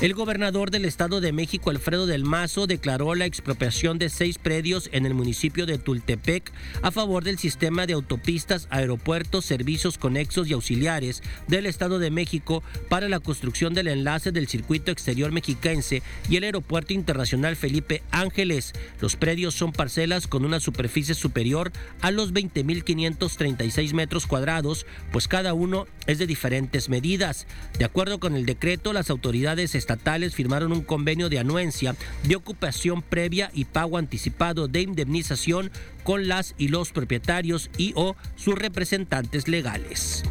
El gobernador del Estado de México, Alfredo del Mazo, declaró la expropiación de seis predios en el municipio de Tultepec a favor del sistema de autopistas, aeropuertos, servicios conexos y auxiliares del Estado de México para la construcción del enlace del circuito exterior mexiquense y el aeropuerto internacional Felipe Ángeles. Los predios son parcelas con una superficie superior a los 20.536 metros cuadrados, pues cada uno es de diferentes medidas. De acuerdo con el decreto, las autoridades estatales firmaron un convenio de anuencia de ocupación previa y pago anticipado de indemnización con las y los propietarios y o sus representantes legales.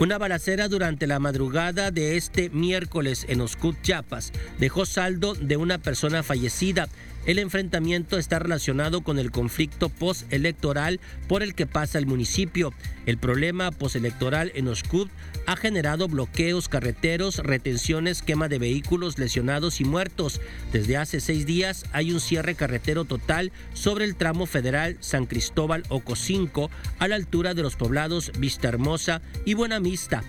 Una balacera durante la madrugada de este miércoles en Oscut, Chiapas, dejó saldo de una persona fallecida. El enfrentamiento está relacionado con el conflicto postelectoral por el que pasa el municipio. El problema postelectoral en Oscut ha generado bloqueos carreteros, retenciones, quema de vehículos, lesionados y muertos. Desde hace seis días hay un cierre carretero total sobre el tramo federal San Cristóbal Ocosinco a la altura de los poblados Vista Hermosa y Buenavista.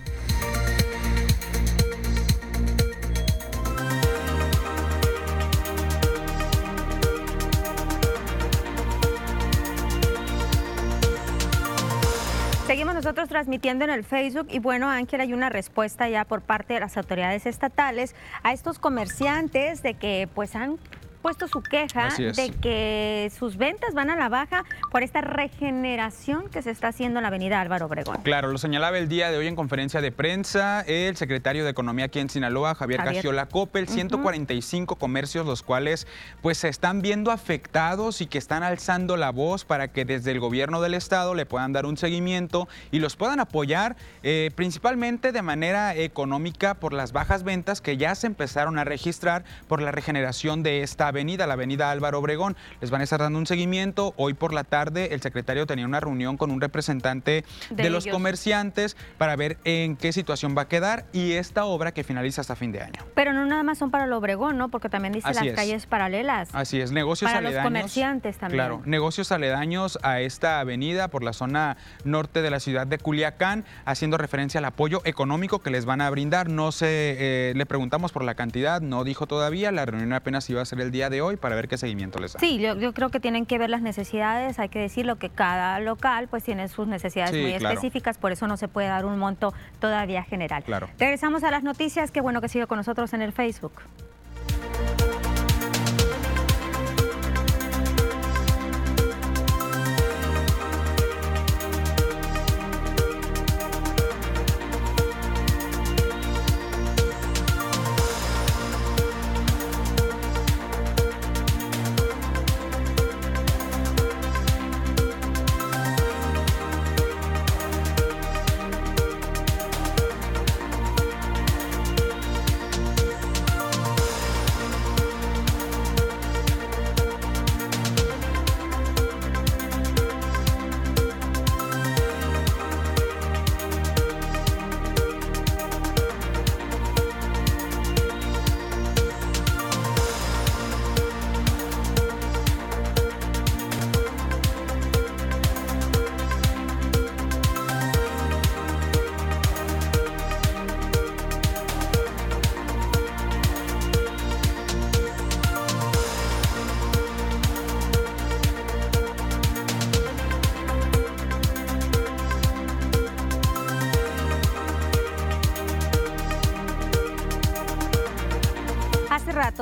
Nosotros transmitiendo en el Facebook y bueno, Ángel, hay una respuesta ya por parte de las autoridades estatales a estos comerciantes de que pues han puesto su queja de que sus ventas van a la baja por esta regeneración que se está haciendo en la avenida Álvaro Obregón. Claro, lo señalaba el día de hoy en conferencia de prensa el secretario de Economía aquí en Sinaloa, Javier, Javier. Coppel, 145 comercios los cuales pues se están viendo afectados y que están alzando la voz para que desde el gobierno del estado le puedan dar un seguimiento y los puedan apoyar eh, principalmente de manera económica por las bajas ventas que ya se empezaron a registrar por la regeneración de esta avenida, la avenida Álvaro Obregón. Les van a estar dando un seguimiento. Hoy por la tarde el secretario tenía una reunión con un representante de, los comerciantes para ver en qué situación va a quedar y esta obra que finaliza hasta fin de año. Pero no nada más son para el Obregón, ¿no? Porque también dice las calles paralelas. Así es, negocios para aledaños. los comerciantes también. Claro, negocios aledaños a esta avenida por la zona norte de la ciudad de Culiacán, haciendo referencia al apoyo económico que les van a brindar. No sé, eh, le preguntamos por la cantidad, no dijo todavía, la reunión apenas iba a ser el día de hoy para ver qué seguimiento les da. Sí, yo, creo que tienen que ver las necesidades, hay que decirlo que cada local pues tiene sus necesidades muy específicas, por eso no se puede dar un monto todavía general. Claro. Regresamos a las noticias, qué bueno que sigue con nosotros en el Facebook.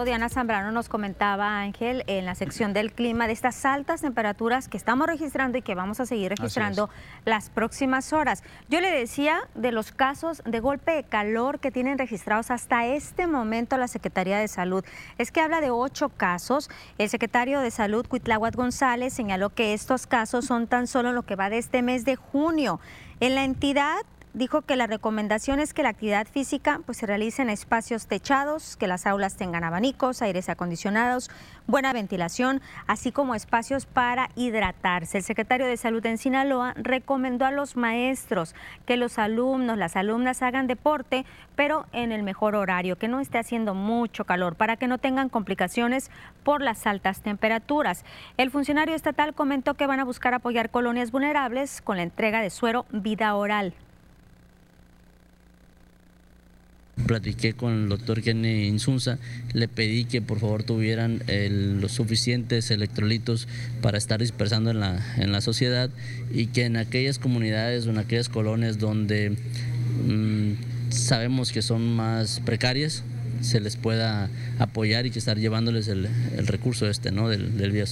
Diana Zambrano nos comentaba, Ángel, en la sección del clima, de estas altas temperaturas que estamos registrando y que vamos a seguir registrando las próximas horas. Yo le decía de los casos de golpe de calor que tienen registrados hasta este momento la Secretaría de Salud. Es que habla de ocho casos. El secretario de Salud, Cuitláhuac González, señaló que estos casos son tan solo lo que va de este mes de junio. En la entidad dijo que la recomendación es que la actividad física pues, se realice en espacios techados, que las aulas tengan abanicos, aires acondicionados, buena ventilación, así como espacios para hidratarse. El secretario de Salud en Sinaloa recomendó a los maestros que los alumnos, las alumnas hagan deporte, pero en el mejor horario, que no esté haciendo mucho calor, para que no tengan complicaciones por las altas temperaturas. El funcionario estatal comentó que van a buscar apoyar colonias vulnerables con la entrega de suero vida oral. Platiqué con el doctor Kenny Insunza, le pedí que por favor tuvieran los suficientes electrolitos para estar dispersando en la, en la sociedad y que en aquellas comunidades o en aquellas colonias donde mm, sabemos que son más precarias, se les pueda apoyar y que estar llevándoles el, recurso este, ¿no? Del, del vía.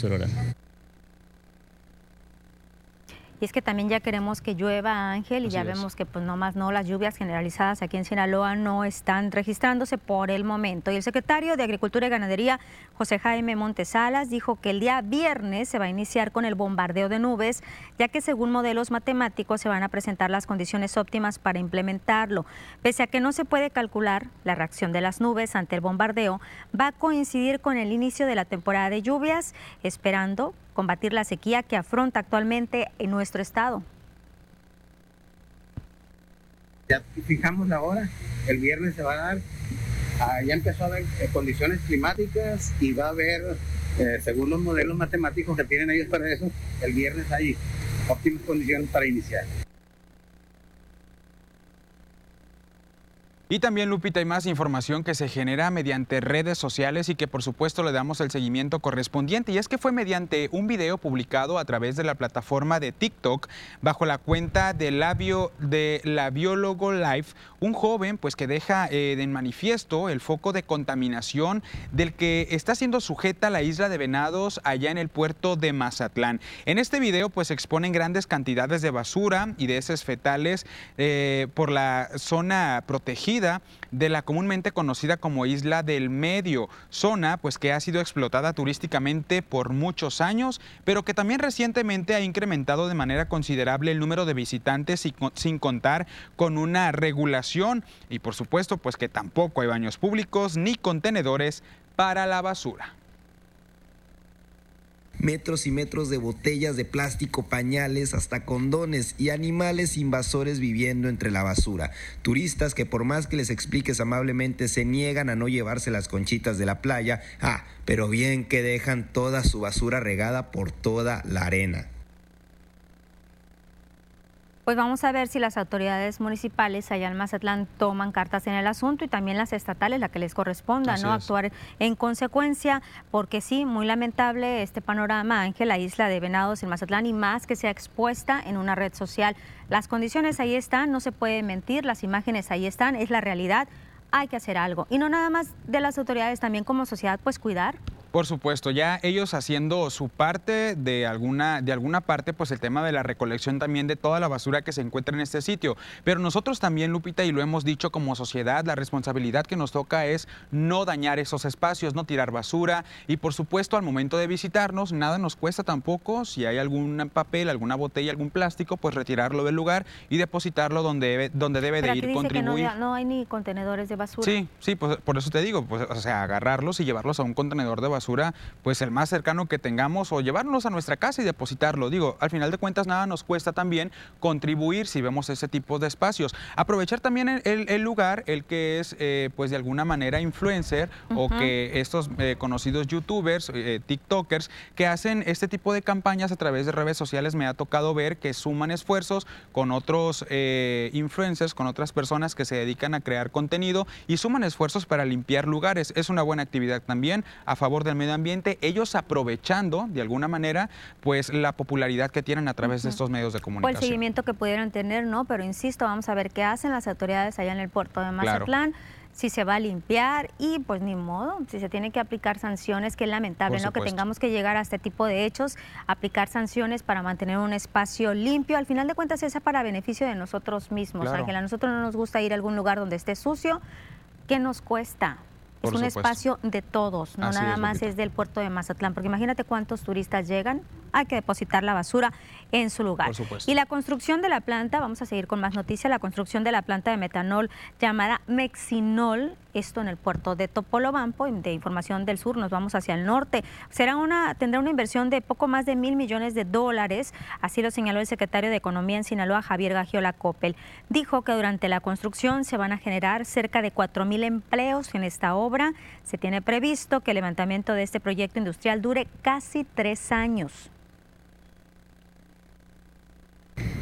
Y es que también ya queremos que llueva, Ángel, y ya vemos que pues no más no, las lluvias generalizadas aquí en Sinaloa no están registrándose por el momento. Y el secretario de Agricultura y Ganadería, José Jaime Montesalas, dijo que el día viernes se va a iniciar con el bombardeo de nubes, ya que según modelos matemáticos se van a presentar las condiciones óptimas para implementarlo. Pese a que no se puede calcular la reacción de las nubes ante el bombardeo, va a coincidir con el inicio de la temporada de lluvias, esperando combatir la sequía que afronta actualmente en nuestro estado. Ya fijamos la hora, el viernes se va a dar, ah, ya empezó a haber eh, condiciones climáticas y va a haber, eh, según los modelos matemáticos que tienen ellos para eso, el viernes hay óptimas condiciones para iniciar. Y también, Lupita, hay más información que se genera mediante redes sociales y que por supuesto le damos el seguimiento correspondiente. Y es que fue mediante un video publicado a través de la plataforma de TikTok bajo la cuenta de la, de la Biólogo Life, un joven pues que deja eh, en manifiesto el foco de contaminación del que está siendo sujeta la isla de Venados allá en el puerto de Mazatlán. En este video pues exponen grandes cantidades de basura y de heces fetales eh, por la zona protegida de la comúnmente conocida como Isla del Medio, zona pues que ha sido explotada turísticamente por muchos años, pero que también recientemente ha incrementado de manera considerable el número de visitantes sin contar con una regulación y por supuesto pues que tampoco hay baños públicos ni contenedores para la basura metros y metros de botellas de plástico, pañales, hasta condones y animales invasores viviendo entre la basura. Turistas que por más que les expliques amablemente se niegan a no llevarse las conchitas de la playa, ah, pero bien que dejan toda su basura regada por toda la arena pues vamos a ver si las autoridades municipales allá en Mazatlán toman cartas en el asunto y también las estatales, la que les corresponda, ¿no? Actuar en consecuencia, porque sí, muy lamentable este panorama, Ángel, la isla de Venados en Mazatlán y más que sea expuesta en una red social. Las condiciones ahí están, no se puede mentir, las imágenes ahí están, es la realidad, hay que hacer algo. Y no nada más de las autoridades, también como sociedad, pues cuidar por supuesto, ya ellos haciendo su parte de alguna, de alguna parte, pues el tema de la recolección también de toda la basura que se encuentra en este sitio. Pero nosotros también, Lupita, y lo hemos dicho como sociedad, la responsabilidad que nos toca es no dañar esos espacios, no tirar basura. Y por supuesto, al momento de visitarnos, nada nos cuesta tampoco, si hay algún papel, alguna botella, algún plástico, pues retirarlo del lugar y depositarlo donde debe, donde debe de ir contribuir. no, hay ni contenedores de basura. Sí, sí, pues, por eso te digo, pues, o sea, agarrarlos y llevarlos a un contenedor de basura basura, pues el más cercano que tengamos o llevarnos a nuestra casa y depositarlo. Digo, al final de cuentas nada nos cuesta también contribuir si vemos ese tipo de espacios. Aprovechar también el, lugar, el que es eh, pues de alguna manera influencer o que estos eh, conocidos youtubers, eh, tiktokers, que hacen este tipo de campañas a través de redes sociales, me ha tocado ver que suman esfuerzos con otros influencers, con otras personas que se dedican a crear contenido y suman esfuerzos para limpiar lugares. Es una buena actividad también a favor del medio ambiente, ellos aprovechando de alguna manera pues la popularidad que tienen a través de estos medios de comunicación. O el seguimiento que pudieran tener, ¿no? Pero insisto, vamos a ver qué hacen las autoridades allá en el puerto de Mazatlán. si se va a limpiar y pues ni modo, si se tiene que aplicar sanciones, que es lamentable, ¿no? Que tengamos que llegar a este tipo de hechos, aplicar sanciones para mantener un espacio limpio. Al final de cuentas, es para beneficio de nosotros mismos, Ángela. A nosotros no nos gusta ir a algún lugar donde esté sucio. ¿Qué nos cuesta? Es un espacio de todos, no nada más es del puerto de Mazatlán, porque imagínate cuántos turistas llegan, hay que depositar la basura en su lugar. y la construcción de la planta, vamos a seguir con más noticias, la construcción de la planta de metanol llamada Mexinol, esto en el puerto de Topolobampo, de Información del Sur, nos vamos hacia el norte. Será una, tendrá una inversión de poco más de mil millones de dólares, así lo señaló el secretario de Economía en Sinaloa, Javier Gagiola Coppel. Dijo que durante la construcción se van a generar cerca de cuatro mil empleos en esta obra. Se tiene previsto que el levantamiento de este proyecto industrial dure casi tres años.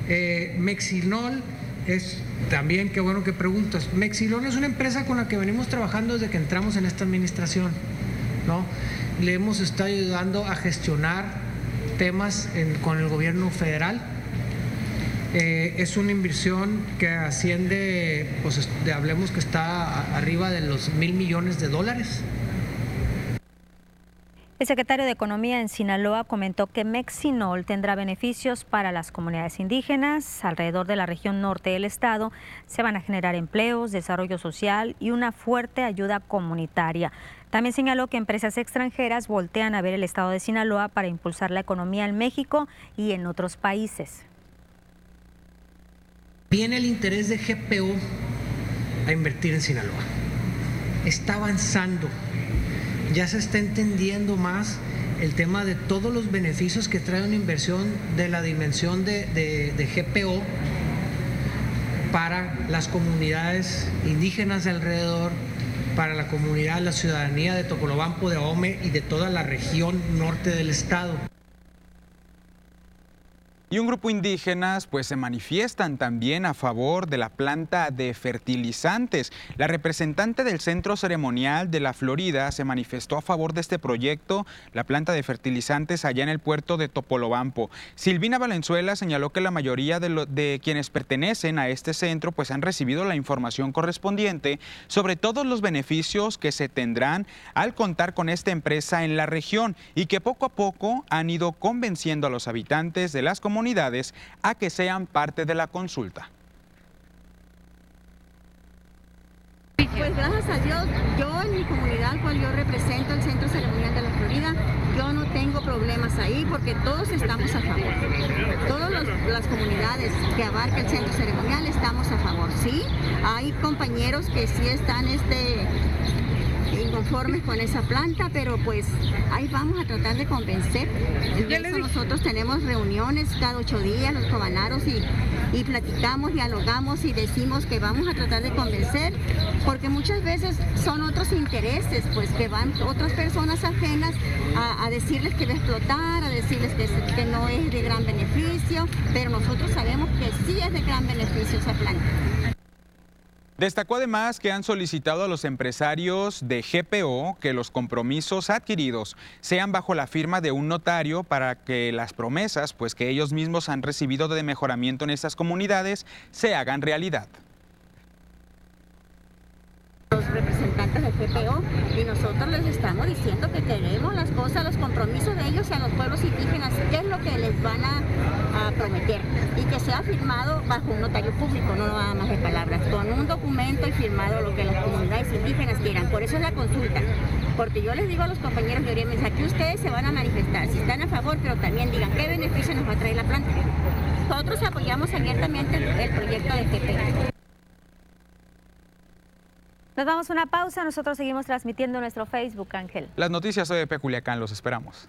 Eh, Mexinol es también, qué bueno que preguntas. Mexilol es una empresa con la que venimos trabajando desde que entramos en esta administración. ¿no? Le hemos estado ayudando a gestionar temas con el gobierno federal. Eh, es una inversión que asciende, pues hablemos que está arriba de los mil millones de dólares. El secretario de Economía en Sinaloa comentó que Mexinol tendrá beneficios para las comunidades indígenas alrededor de la región norte del estado. Se van a generar empleos, desarrollo social y una fuerte ayuda comunitaria. También señaló que empresas extranjeras voltean a ver el estado de Sinaloa para impulsar la economía en México y en otros países. Viene el interés de GPO a invertir en Sinaloa. Está avanzando ya se está entendiendo más el tema de todos los beneficios que trae una inversión de la dimensión de, GPO para las comunidades indígenas de alrededor, para la comunidad, la ciudadanía de Tocolobampo, de Ahome y de toda la región norte del estado. Y un grupo indígenas pues se manifiestan también a favor de la planta de fertilizantes. La representante del Centro Ceremonial de la Florida se manifestó a favor de este proyecto, la planta de fertilizantes allá en el puerto de Topolobampo. Silvina Valenzuela señaló que la mayoría de, de quienes pertenecen a este centro pues han recibido la información correspondiente sobre todos los beneficios que se tendrán al contar con esta empresa en la región y que poco a poco han ido convenciendo a los habitantes de las comunidades comunidades a que sean parte de la consulta. Pues gracias a Dios, yo en mi comunidad, cual yo represento el Centro Ceremonial de la Florida, yo no tengo problemas ahí porque todos estamos a favor. Todas las comunidades que abarca el Centro Ceremonial estamos a favor. Sí, hay compañeros que sí están este, inconformes con esa planta, pero pues ahí vamos a tratar de convencer. nosotros tenemos reuniones cada ocho días, los cobanaros, y, y platicamos, dialogamos y decimos que vamos a tratar de convencer, porque muchas veces son otros intereses, pues que van otras personas ajenas a, decirles que va a explotar, a decirles que, que no es de gran beneficio, pero nosotros sabemos que sí es de gran beneficio esa planta. Destacó además que han solicitado a los empresarios de GPO que los compromisos adquiridos sean bajo la firma de un notario para que las promesas, pues que ellos mismos han recibido de mejoramiento en estas comunidades, se hagan realidad. Los representantes del GPO y nosotros les estamos diciendo que queremos las cosas, los compromisos de ellos y a los pueblos indígenas, qué es lo que les van a, prometer y que sea firmado bajo un notario público, no nada más de palabras, con un documento y firmado lo que las comunidades indígenas quieran. Por eso es la consulta, porque yo les digo a los compañeros de Oriente, aquí ustedes se van a manifestar, si están a favor, pero también digan qué beneficio nos va a traer la planta. Nosotros apoyamos abiertamente el, proyecto de GPO. Nos damos una pausa, nosotros seguimos transmitiendo nuestro Facebook, Ángel. Las noticias de Peculiacán, los esperamos.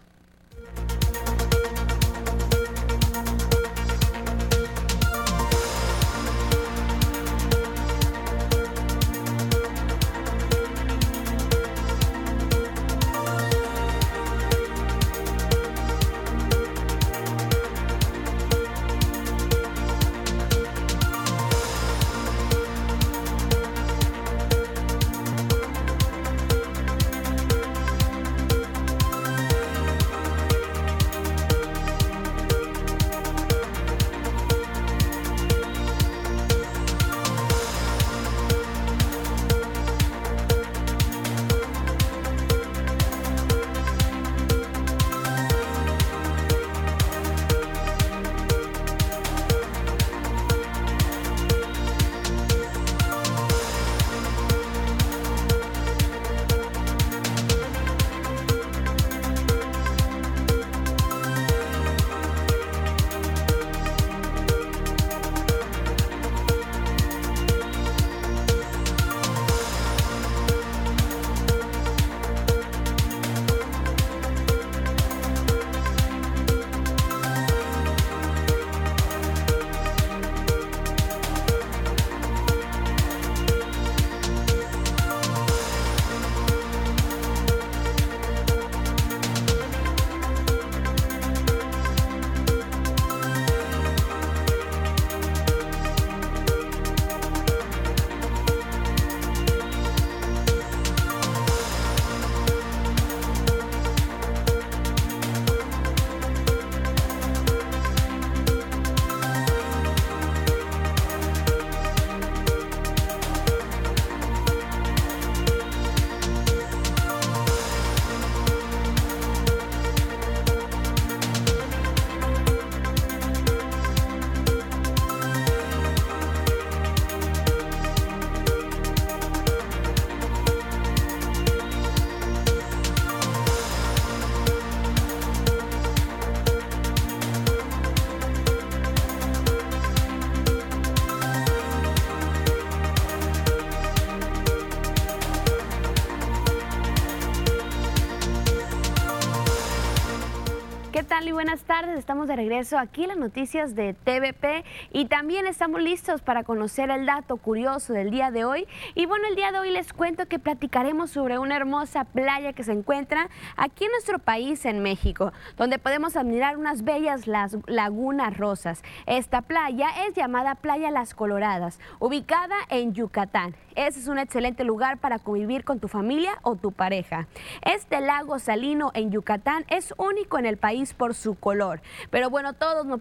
Estamos de regreso aquí en las noticias de TVP y también estamos listos para conocer el dato curioso del día de hoy. Y bueno, el día de hoy les cuento que platicaremos sobre una hermosa playa que se encuentra aquí en nuestro país, en México, donde podemos admirar unas bellas las lagunas rosas. Esta playa es llamada Playa Las Coloradas, ubicada en Yucatán. Ese es un excelente lugar para convivir con tu familia o tu pareja. Este lago salino en Yucatán es único en el país por su color. Pero bueno, todos nos,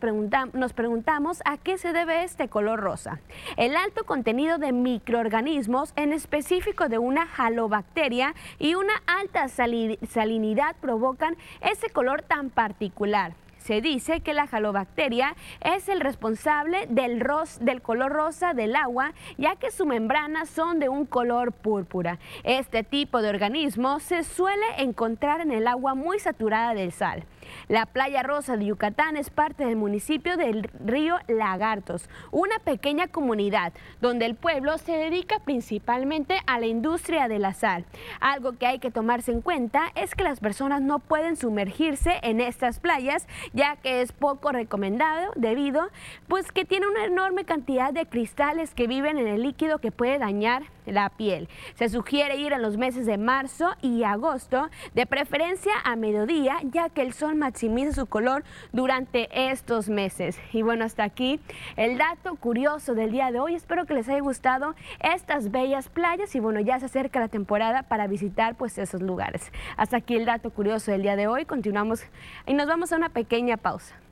nos preguntamos a qué se debe este color rosa. El alto contenido de microorganismos, en específico de una halobacteria y una alta salinidad provocan ese color tan particular. Se dice que la halobacteria es el responsable del, del color rosa del agua, ya que sus membranas son de un color púrpura. Este tipo de organismo se suele encontrar en el agua muy saturada de sal. La playa rosa de Yucatán es parte del municipio del río Lagartos, una pequeña comunidad donde el pueblo se dedica principalmente a la industria de la sal. Algo que hay que tomarse en cuenta es que las personas no pueden sumergirse en estas playas ya que es poco recomendado debido pues que tiene una enorme cantidad de cristales que viven en el líquido que puede dañar la piel. Se sugiere ir en los meses de marzo y agosto, de preferencia a mediodía, ya que el sol maximiza su color durante estos meses. Y bueno, hasta aquí el dato curioso del día de hoy. Espero que les haya gustado estas bellas playas y bueno, ya se acerca la temporada para visitar pues esos lugares. Hasta aquí el dato curioso del día de hoy. Continuamos y nos vamos a una pequeña pausa.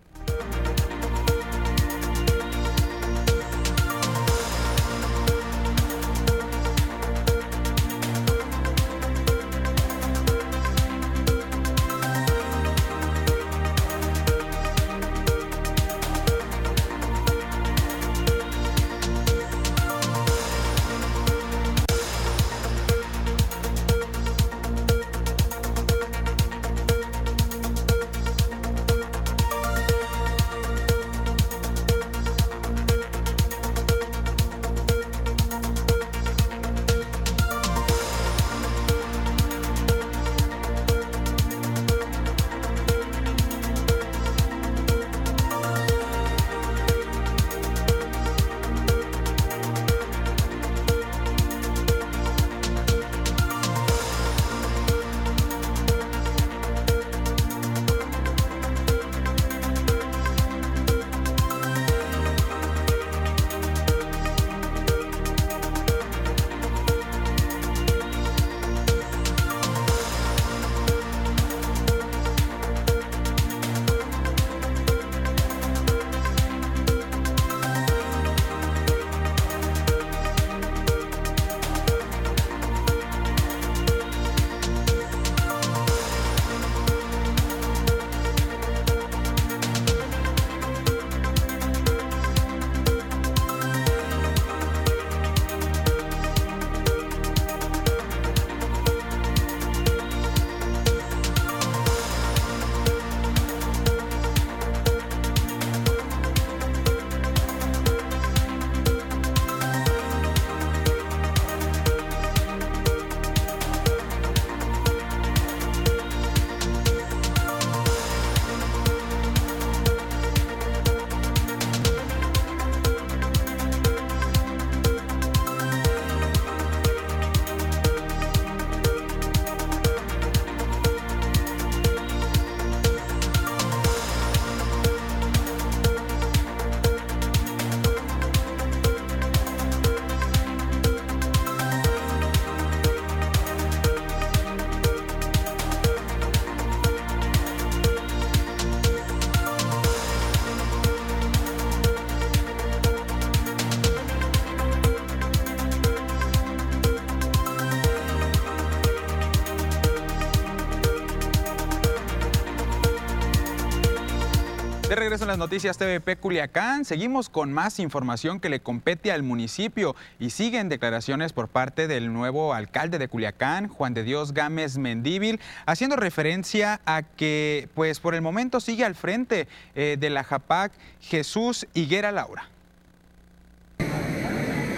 Regreso en las noticias TVP Culiacán. Seguimos con más información que le compete al municipio y siguen declaraciones por parte del nuevo alcalde de Culiacán, Juan de Dios Gámez Mendíbil, haciendo referencia a que, pues por el momento sigue al frente eh, de la JAPAC Jesús Higuera Laura.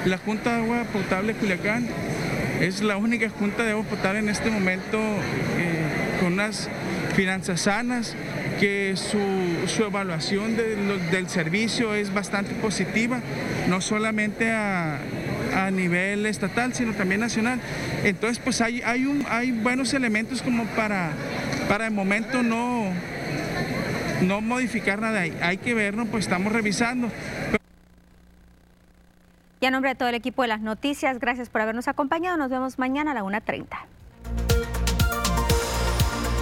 La Junta de Agua Potable Culiacán es la única junta de agua potable en este momento eh, con unas finanzas sanas que su, evaluación del servicio es bastante positiva, no solamente a, nivel estatal, sino también nacional. Entonces, pues hay, hay, un, hay buenos elementos como para, para el momento no, no modificar nada. Hay que verlo, pues estamos revisando. Y a nombre de todo el equipo de las noticias, gracias por habernos acompañado. Nos vemos mañana a la 1.30.